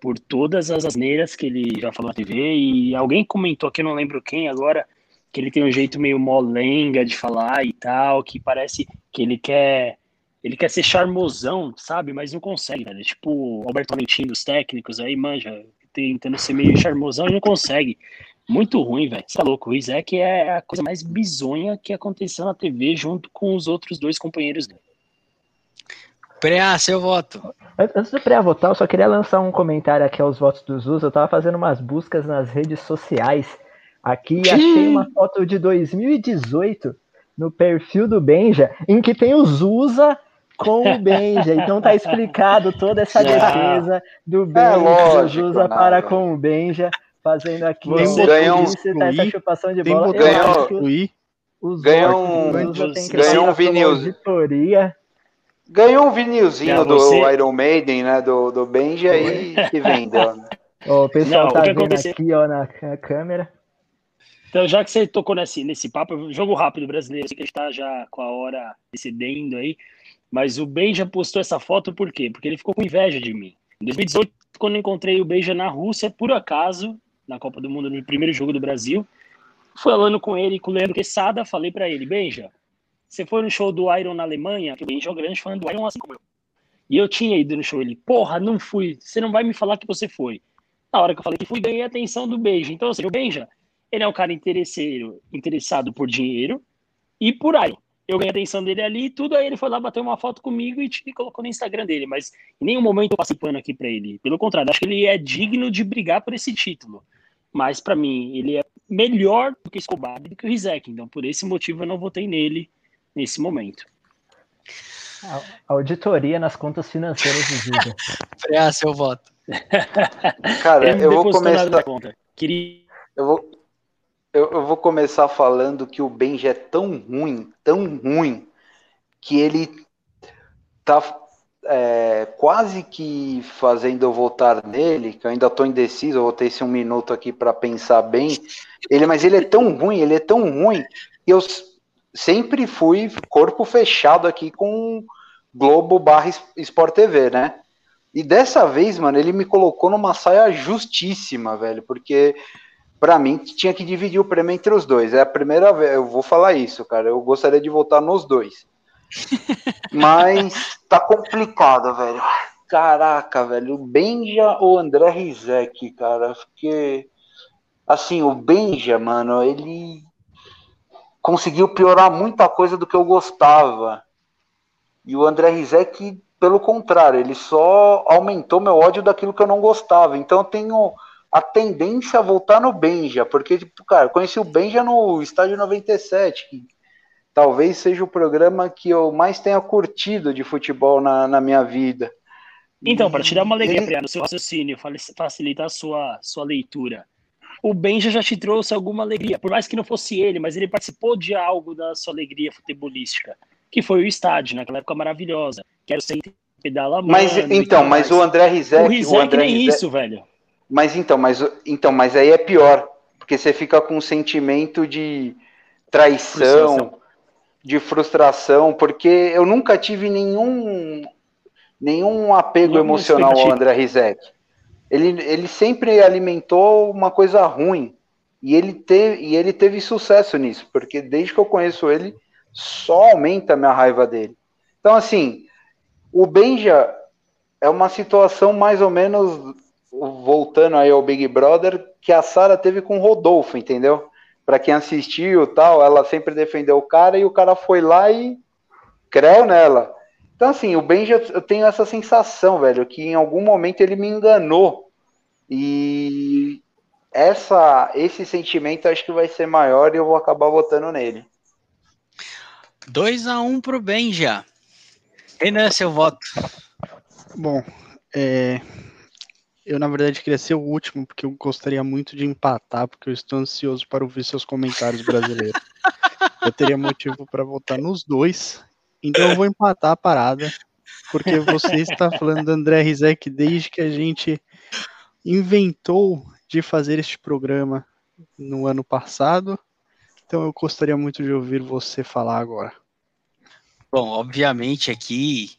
por todas as asneiras que ele já falou na TV. E alguém comentou aqui, não lembro quem agora, que ele tem um jeito meio molenga de falar e tal, que parece que ele quer ele quer ser charmosão, sabe? Mas não consegue, velho. Tipo, Alberto Valentim dos técnicos aí, manja, tentando ser meio charmosão e não consegue. Muito ruim, velho. Você tá louco. O Isaac é a coisa mais bizonha que aconteceu na TV junto com os outros dois companheiros dele. Preá, seu voto. Antes do Preá votar, eu só queria lançar um comentário aqui aos votos dos US. Eu tava fazendo umas buscas nas redes sociais aqui e achei uma foto de 2018 no perfil do Benja, em que tem os USA com o Benja. Então tá explicado toda essa *laughs* defesa do Benja, é lógico, Zusa para com o Benja, fazendo aqui Você ganhou tá essa chupação de bola. Ganhou, ganhou, ganhou um vinil. Ganhou um vinilzinho do Iron Maiden, né? Do, do Benja aí que vendeu. Né? o pessoal Não, tá vendo aconteceu? aqui ó, na câmera. Então, já que você tocou nesse, nesse papo, jogo rápido brasileiro, sei que a gente tá já com a hora excedendo aí. Mas o Beija postou essa foto por quê? Porque ele ficou com inveja de mim. Em 2018, quando encontrei o Beija na Rússia, por acaso, na Copa do Mundo, no primeiro jogo do Brasil, falando com ele, com o Leandro Quesada, falei para ele, Beija, você foi no show do Iron na Alemanha? Que o Benja é grande falando do Iron assim como eu. E eu tinha ido no show, ele, porra, não fui, você não vai me falar que você foi. Na hora que eu falei que fui, ganhei a atenção do Beija. Então, ou seja, o Beija, ele é um cara interesseiro, interessado por dinheiro e por Iron eu ganhei a atenção dele ali e tudo, aí ele foi lá bater uma foto comigo e te colocou no Instagram dele, mas em nenhum momento eu passei pano aqui para ele. Pelo contrário, acho que ele é digno de brigar por esse título. Mas para mim, ele é melhor do que Escobar do que o Rizek, então por esse motivo eu não votei nele nesse momento. A auditoria nas contas financeiras do Zuda. *laughs* Frear seu voto. Cara, eu vou começar. Queria... Eu vou, eu, eu, vou começar falando que o Benji é tão ruim, tão ruim, que ele tá é, quase que fazendo eu votar nele, que eu ainda tô indeciso, eu vou ter esse um minuto aqui para pensar bem. Ele, mas ele é tão ruim, ele é tão ruim, que eu sempre fui corpo fechado aqui com Globo barra Sport TV, né? E dessa vez, mano, ele me colocou numa saia justíssima, velho, porque para mim, tinha que dividir o prêmio entre os dois. É a primeira vez, eu vou falar isso, cara. Eu gostaria de votar nos dois. *laughs* Mas tá complicado, velho. Caraca, velho. O Benja ou André Rizek, cara. Porque, assim, o Benja, mano, ele conseguiu piorar muita coisa do que eu gostava. E o André Rizek, pelo contrário, ele só aumentou meu ódio daquilo que eu não gostava. Então eu tenho a tendência a voltar no Benja, porque, tipo, cara, conheci o Benja no estádio 97, que talvez seja o programa que eu mais tenha curtido de futebol na, na minha vida. Então, para tirar uma alegria ele... no seu raciocínio, facilitar a sua, sua leitura. O Benja já te trouxe alguma alegria, por mais que não fosse ele, mas ele participou de algo da sua alegria futebolística, que foi o estádio, naquela época maravilhosa. Quero sempre pedala Mas então, mas o André Rizek, o Rizek o André nem Rizek... isso, velho. Mas então, mas, então, mas aí é pior, porque você fica com um sentimento de traição, frustração. de frustração, porque eu nunca tive nenhum nenhum apego Nenhuma emocional ao André Rizek. Ele, ele sempre alimentou uma coisa ruim. E ele, teve, e ele teve sucesso nisso, porque desde que eu conheço ele, só aumenta a minha raiva dele. Então, assim, o Benja é uma situação mais ou menos voltando aí ao Big Brother que a Sara teve com o Rodolfo, entendeu? Para quem assistiu, tal, ela sempre defendeu o cara e o cara foi lá e creu nela. Então assim, o Benja, eu tenho essa sensação, velho, que em algum momento ele me enganou. E essa esse sentimento acho que vai ser maior e eu vou acabar votando nele. 2 a 1 um pro Benja. Renan, seu voto. Bom, é, eu na verdade queria ser o último, porque eu gostaria muito de empatar, porque eu estou ansioso para ouvir seus comentários brasileiros. *laughs* eu teria motivo para votar nos dois, então eu vou empatar a parada, porque você está falando do André Rizek desde que a gente inventou de fazer este programa no ano passado. Então eu gostaria muito de ouvir você falar agora. Bom, obviamente aqui,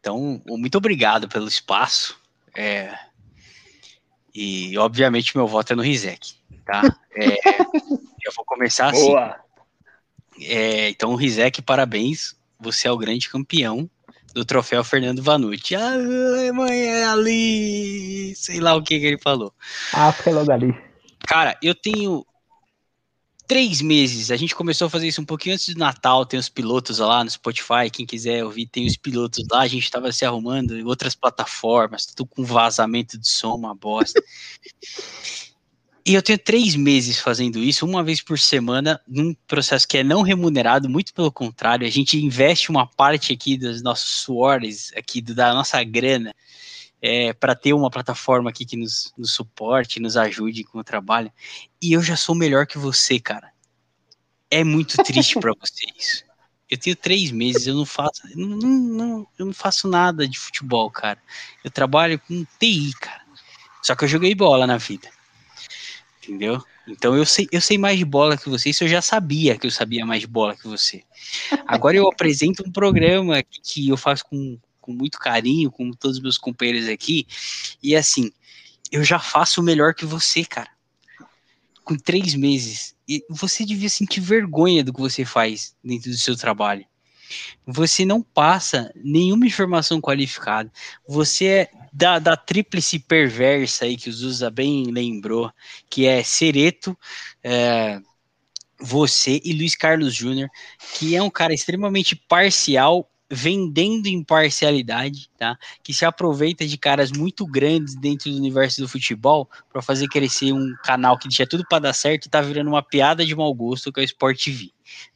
então, muito obrigado pelo espaço. É, e obviamente meu voto é no Rizek, tá? É, *laughs* eu vou começar assim. Boa. É, então, Rizek, parabéns. Você é o grande campeão do troféu Fernando Vanucci. Alemanha é ali! Sei lá o que, que ele falou. África é logo ali. Cara, eu tenho três meses. A gente começou a fazer isso um pouquinho antes do Natal. Tem os pilotos lá no Spotify. Quem quiser ouvir, tem os pilotos lá. A gente estava se arrumando em outras plataformas, tudo com vazamento de som, uma bosta. *laughs* E eu tenho três meses fazendo isso, uma vez por semana, num processo que é não remunerado, muito pelo contrário, a gente investe uma parte aqui dos nossos suores, aqui da nossa grana, é, para ter uma plataforma aqui que nos, nos suporte, nos ajude com o trabalho. E eu já sou melhor que você, cara. É muito triste para *laughs* você isso. Eu tenho três meses, eu não faço, não, não, eu não faço nada de futebol, cara. Eu trabalho com TI, cara. Só que eu joguei bola na vida. Entendeu? Então eu sei, eu sei mais de bola que você, isso eu já sabia que eu sabia mais de bola que você. Agora eu apresento um programa que eu faço com, com muito carinho, com todos os meus companheiros aqui. E assim, eu já faço melhor que você, cara. Com três meses. E você devia sentir vergonha do que você faz dentro do seu trabalho. Você não passa nenhuma informação qualificada. Você é da, da tríplice perversa aí que o Zusa bem lembrou, que é Sereto, é, você e Luiz Carlos Júnior, que é um cara extremamente parcial vendendo imparcialidade, tá? Que se aproveita de caras muito grandes dentro do universo do futebol para fazer crescer um canal que tinha tudo para dar certo e tá virando uma piada de mau gosto que é o Sport TV,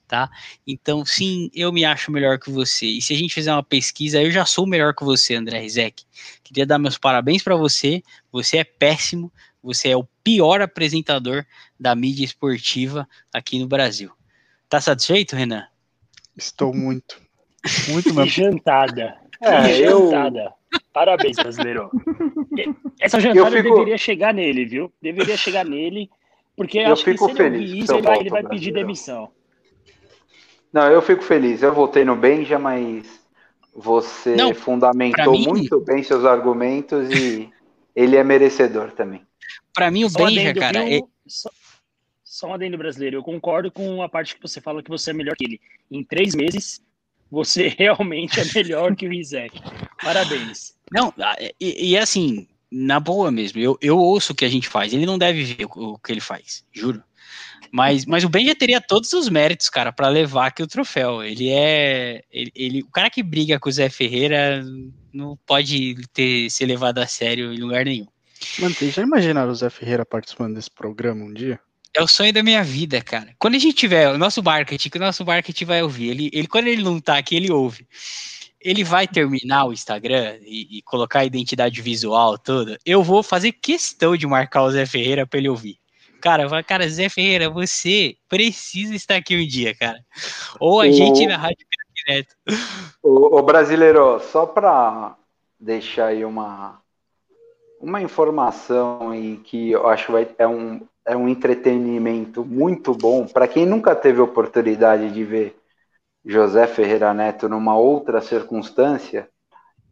tá? Então, sim, eu me acho melhor que você. E se a gente fizer uma pesquisa, eu já sou melhor que você, André Rizek. Queria dar meus parabéns para você. Você é péssimo. Você é o pior apresentador da mídia esportiva aqui no Brasil. Tá satisfeito, Renan? Estou muito. Muito mesmo. *laughs* jantada. É, eu... jantada. Parabéns, brasileiro. *laughs* Essa jantada fico... deveria chegar nele, viu? Deveria chegar nele, porque eu acho que se ele ouvir isso, ele vai, ele vai pedir demissão. Não, eu fico feliz. Eu votei no Benja, mas você Não, fundamentou mim... muito bem seus argumentos e ele é merecedor também. Para mim, o só Benja, adendo, cara. Viu, é... só, só um adendo brasileiro. Eu concordo com a parte que você fala que você é melhor que ele. Em três meses, você *laughs* realmente é melhor que o Rizek. Parabéns. Não, e, e, assim, na boa mesmo, eu, eu ouço o que a gente faz. Ele não deve ver o, o que ele faz, juro. Mas, mas o Ben já teria todos os méritos, cara, para levar aqui o troféu. Ele é. Ele, ele, o cara que briga com o Zé Ferreira não pode ter ser levado a sério em lugar nenhum. Mano, vocês já imaginaram o Zé Ferreira participando desse programa um dia? É o sonho da minha vida, cara. Quando a gente tiver o nosso marketing, que o nosso marketing vai ouvir, ele, ele quando ele não tá aqui, ele ouve. Ele vai terminar o Instagram e, e colocar a identidade visual toda. Eu vou fazer questão de marcar o Zé Ferreira para ele ouvir cara, fala, cara, Zé Ferreira, você precisa estar aqui um dia, cara. Ou a o... gente na rádio direto. O, o brasileiro, só para deixar aí uma uma informação e que eu acho vai, é um é um entretenimento muito bom para quem nunca teve oportunidade de ver José Ferreira Neto numa outra circunstância.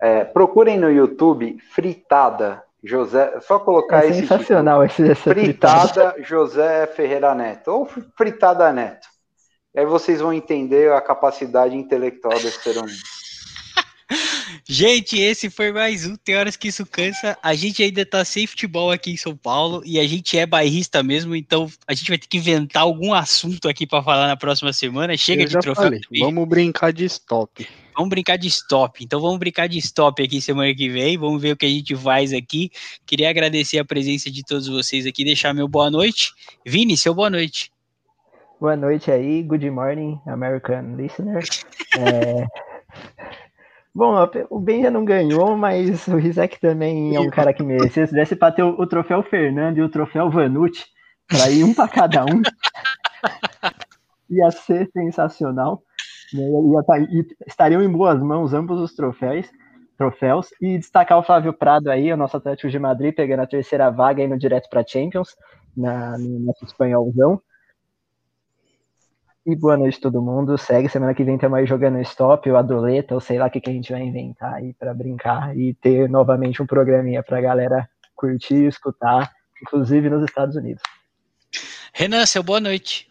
É, procurem no YouTube Fritada José, só colocar é esse sensacional esse, essa fritada, fritada José Ferreira Neto ou fritada Neto. E aí vocês vão entender a capacidade intelectual desse ser humano. Gente, esse foi mais um. Tem horas que isso cansa. A gente ainda tá sem futebol aqui em São Paulo e a gente é bairrista mesmo, então a gente vai ter que inventar algum assunto aqui para falar na próxima semana. Chega Eu de já troféu. falei, Vamos brincar de stop. Vamos brincar de stop. Então vamos brincar de stop aqui semana que vem. Vamos ver o que a gente faz aqui. Queria agradecer a presença de todos vocês aqui, deixar meu boa noite. Vini, seu boa noite. Boa noite aí, good morning, American listener. *laughs* É, Bom, o Ben já não ganhou, mas o Rizek também é um cara que merecia. Se desse para ter o, o, troféu Fernando e o troféu Vanucci, para ir um para cada um, *laughs* ia ser sensacional. Né? Ia tá, estariam em boas mãos ambos os troféus, troféus. E destacar o Flávio Prado aí, o nosso Atlético de Madrid, pegando a terceira vaga indo direto para Champions, na, no nosso espanholzão. E boa noite todo mundo. Segue semana que vem estamos aí jogando stop, ou adoleta, ou sei lá o que, que a gente vai inventar aí para brincar e ter novamente um programinha pra galera curtir e escutar, inclusive nos Estados Unidos. Renan, seu boa noite.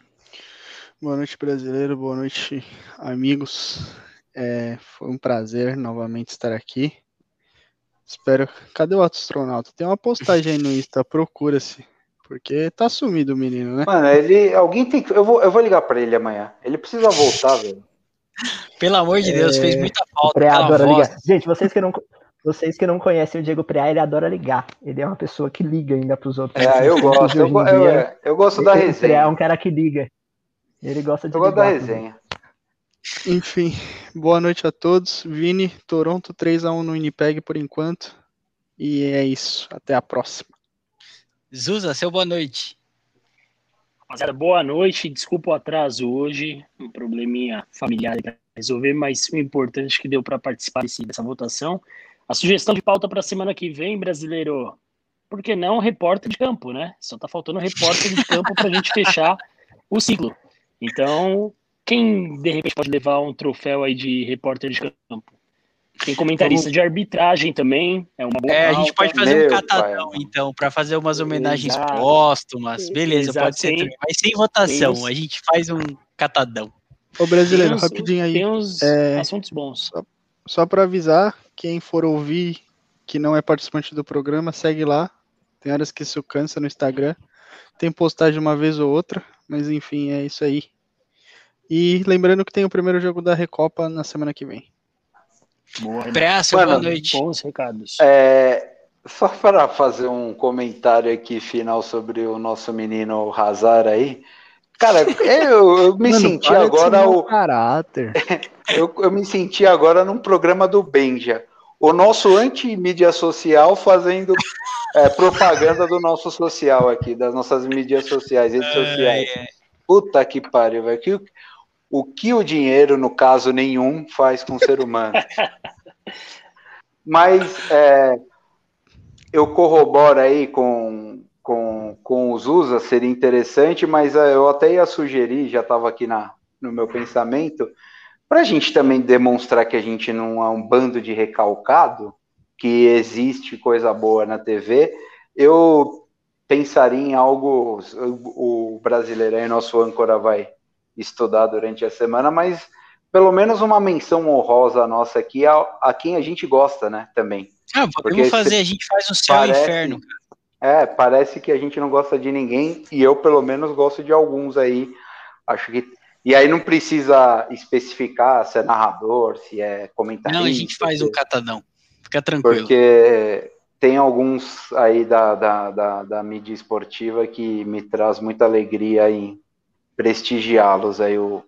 Boa noite, brasileiro. Boa noite, amigos. É, foi um prazer novamente estar aqui. Espero. Cadê o astronauta? Tem uma postagem aí no Insta, procura-se. Porque tá sumido o menino, né? Mano, ele. Alguém tem que. Eu vou, eu vou ligar pra ele amanhã. Ele precisa voltar, velho. *laughs* Pelo amor de Deus, É, fez muita falta. Preá adora voz. ligar. Gente, vocês que não. Vocês que não conhecem o Diego Preá, ele adora ligar. Ele é uma pessoa que liga ainda pros outros. É, eu gosto. Eu, go- eu, dia, eu gosto da o Preá é resenha. um cara que liga. Ele gosta de Eu gosto da resenha. Enfim, boa noite a todos. Vini, Toronto 3x1 no Winnipeg por enquanto. E é isso. Até a próxima. Zuza, seu boa noite. Rapaziada, boa noite. Desculpa o atraso hoje, um probleminha familiar para resolver, mas o importante é que deu para participar dessa votação. A sugestão de pauta para a semana que vem, brasileiro, por que não repórter de campo, né? Só tá faltando repórter de campo para a gente fechar o ciclo. Então, quem de repente pode levar um troféu aí de repórter de campo? Tem comentarista de arbitragem também, é uma boa É, a gente pode fazer um Meu catadão, pai, então, para fazer umas homenagens Exato. póstumas. Beleza, Exato, pode ser tem- também. Mas sem votação, tem a gente faz um catadão. Ô brasileiro, uns- rapidinho aí. Tem uns É. assuntos bons. Só para avisar, quem for ouvir que não é participante do programa, segue lá. Tem horas que isso cansa no Instagram. Tem postagem uma vez ou outra, mas enfim, é isso aí. E lembrando que tem o primeiro jogo da Recopa na semana que vem. Boa, boa noite. Bons recados. É, só para fazer um comentário aqui final sobre o nosso menino Hazard aí. Cara, eu, eu me *laughs* Mano, senti agora o, caráter. *laughs* eu, eu me senti agora num programa do Benja. O nosso anti-mídia social fazendo é, propaganda do nosso social aqui, das nossas mídias sociais, redes sociais. Puta que pariu, velho. O que o dinheiro, no caso nenhum, faz com o ser humano? *laughs* Mas é, eu corroboro aí com, com, com os USA, seria interessante, mas é, eu até ia sugerir, já estava aqui na, no meu pensamento, para a gente também demonstrar que a gente não é um bando de recalcado, que existe coisa boa na TV, eu pensaria em algo, o o brasileiro aí, nosso âncora vai estudar durante a semana, mas pelo menos uma menção honrosa nossa aqui a, a quem a gente gosta, né, também. Ah, fazer, a gente faz um céu e parece- inferno. É, parece que a gente não gosta de ninguém, e eu pelo menos gosto de alguns aí. Acho que. E aí não precisa especificar se é narrador, se é comentarista. Não, a gente faz um catadão. Fica tranquilo. Porque tem alguns aí da, da, da, da mídia esportiva que me traz muita alegria em prestigiá-los aí, o-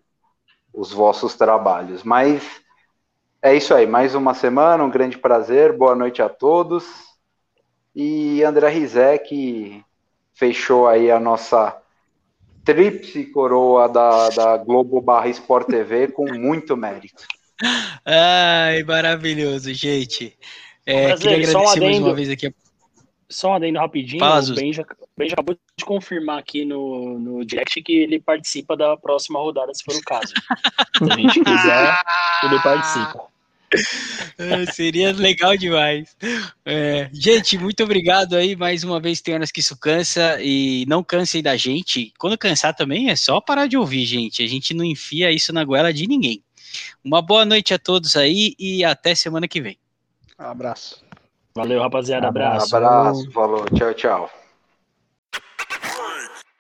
os vossos trabalhos. Mas é isso aí, mais uma semana, um grande prazer, boa noite a todos. E André Rizek fechou aí a nossa tríplice coroa da, da Globo barra Sport TV com muito mérito. *laughs* Ai, maravilhoso, gente. É, queria só um agradecer mais uma vez aqui. Só um adendo rapidinho, Fala, o Zuz. Ben já, acabou de confirmar aqui no, no direct que ele participa da próxima rodada, se for o caso. *laughs* Se a gente quiser, ele participa. Ah, Seria legal demais. É, gente, muito obrigado aí. Mais uma vez, tem horas que isso cansa e não cansem da gente. Quando cansar também é só parar de ouvir, gente. A gente não enfia isso na goela de ninguém. Uma boa noite a todos aí e até semana que vem. Abraço. Valeu, rapaziada. Abraço. Abraço, falou, tchau, tchau.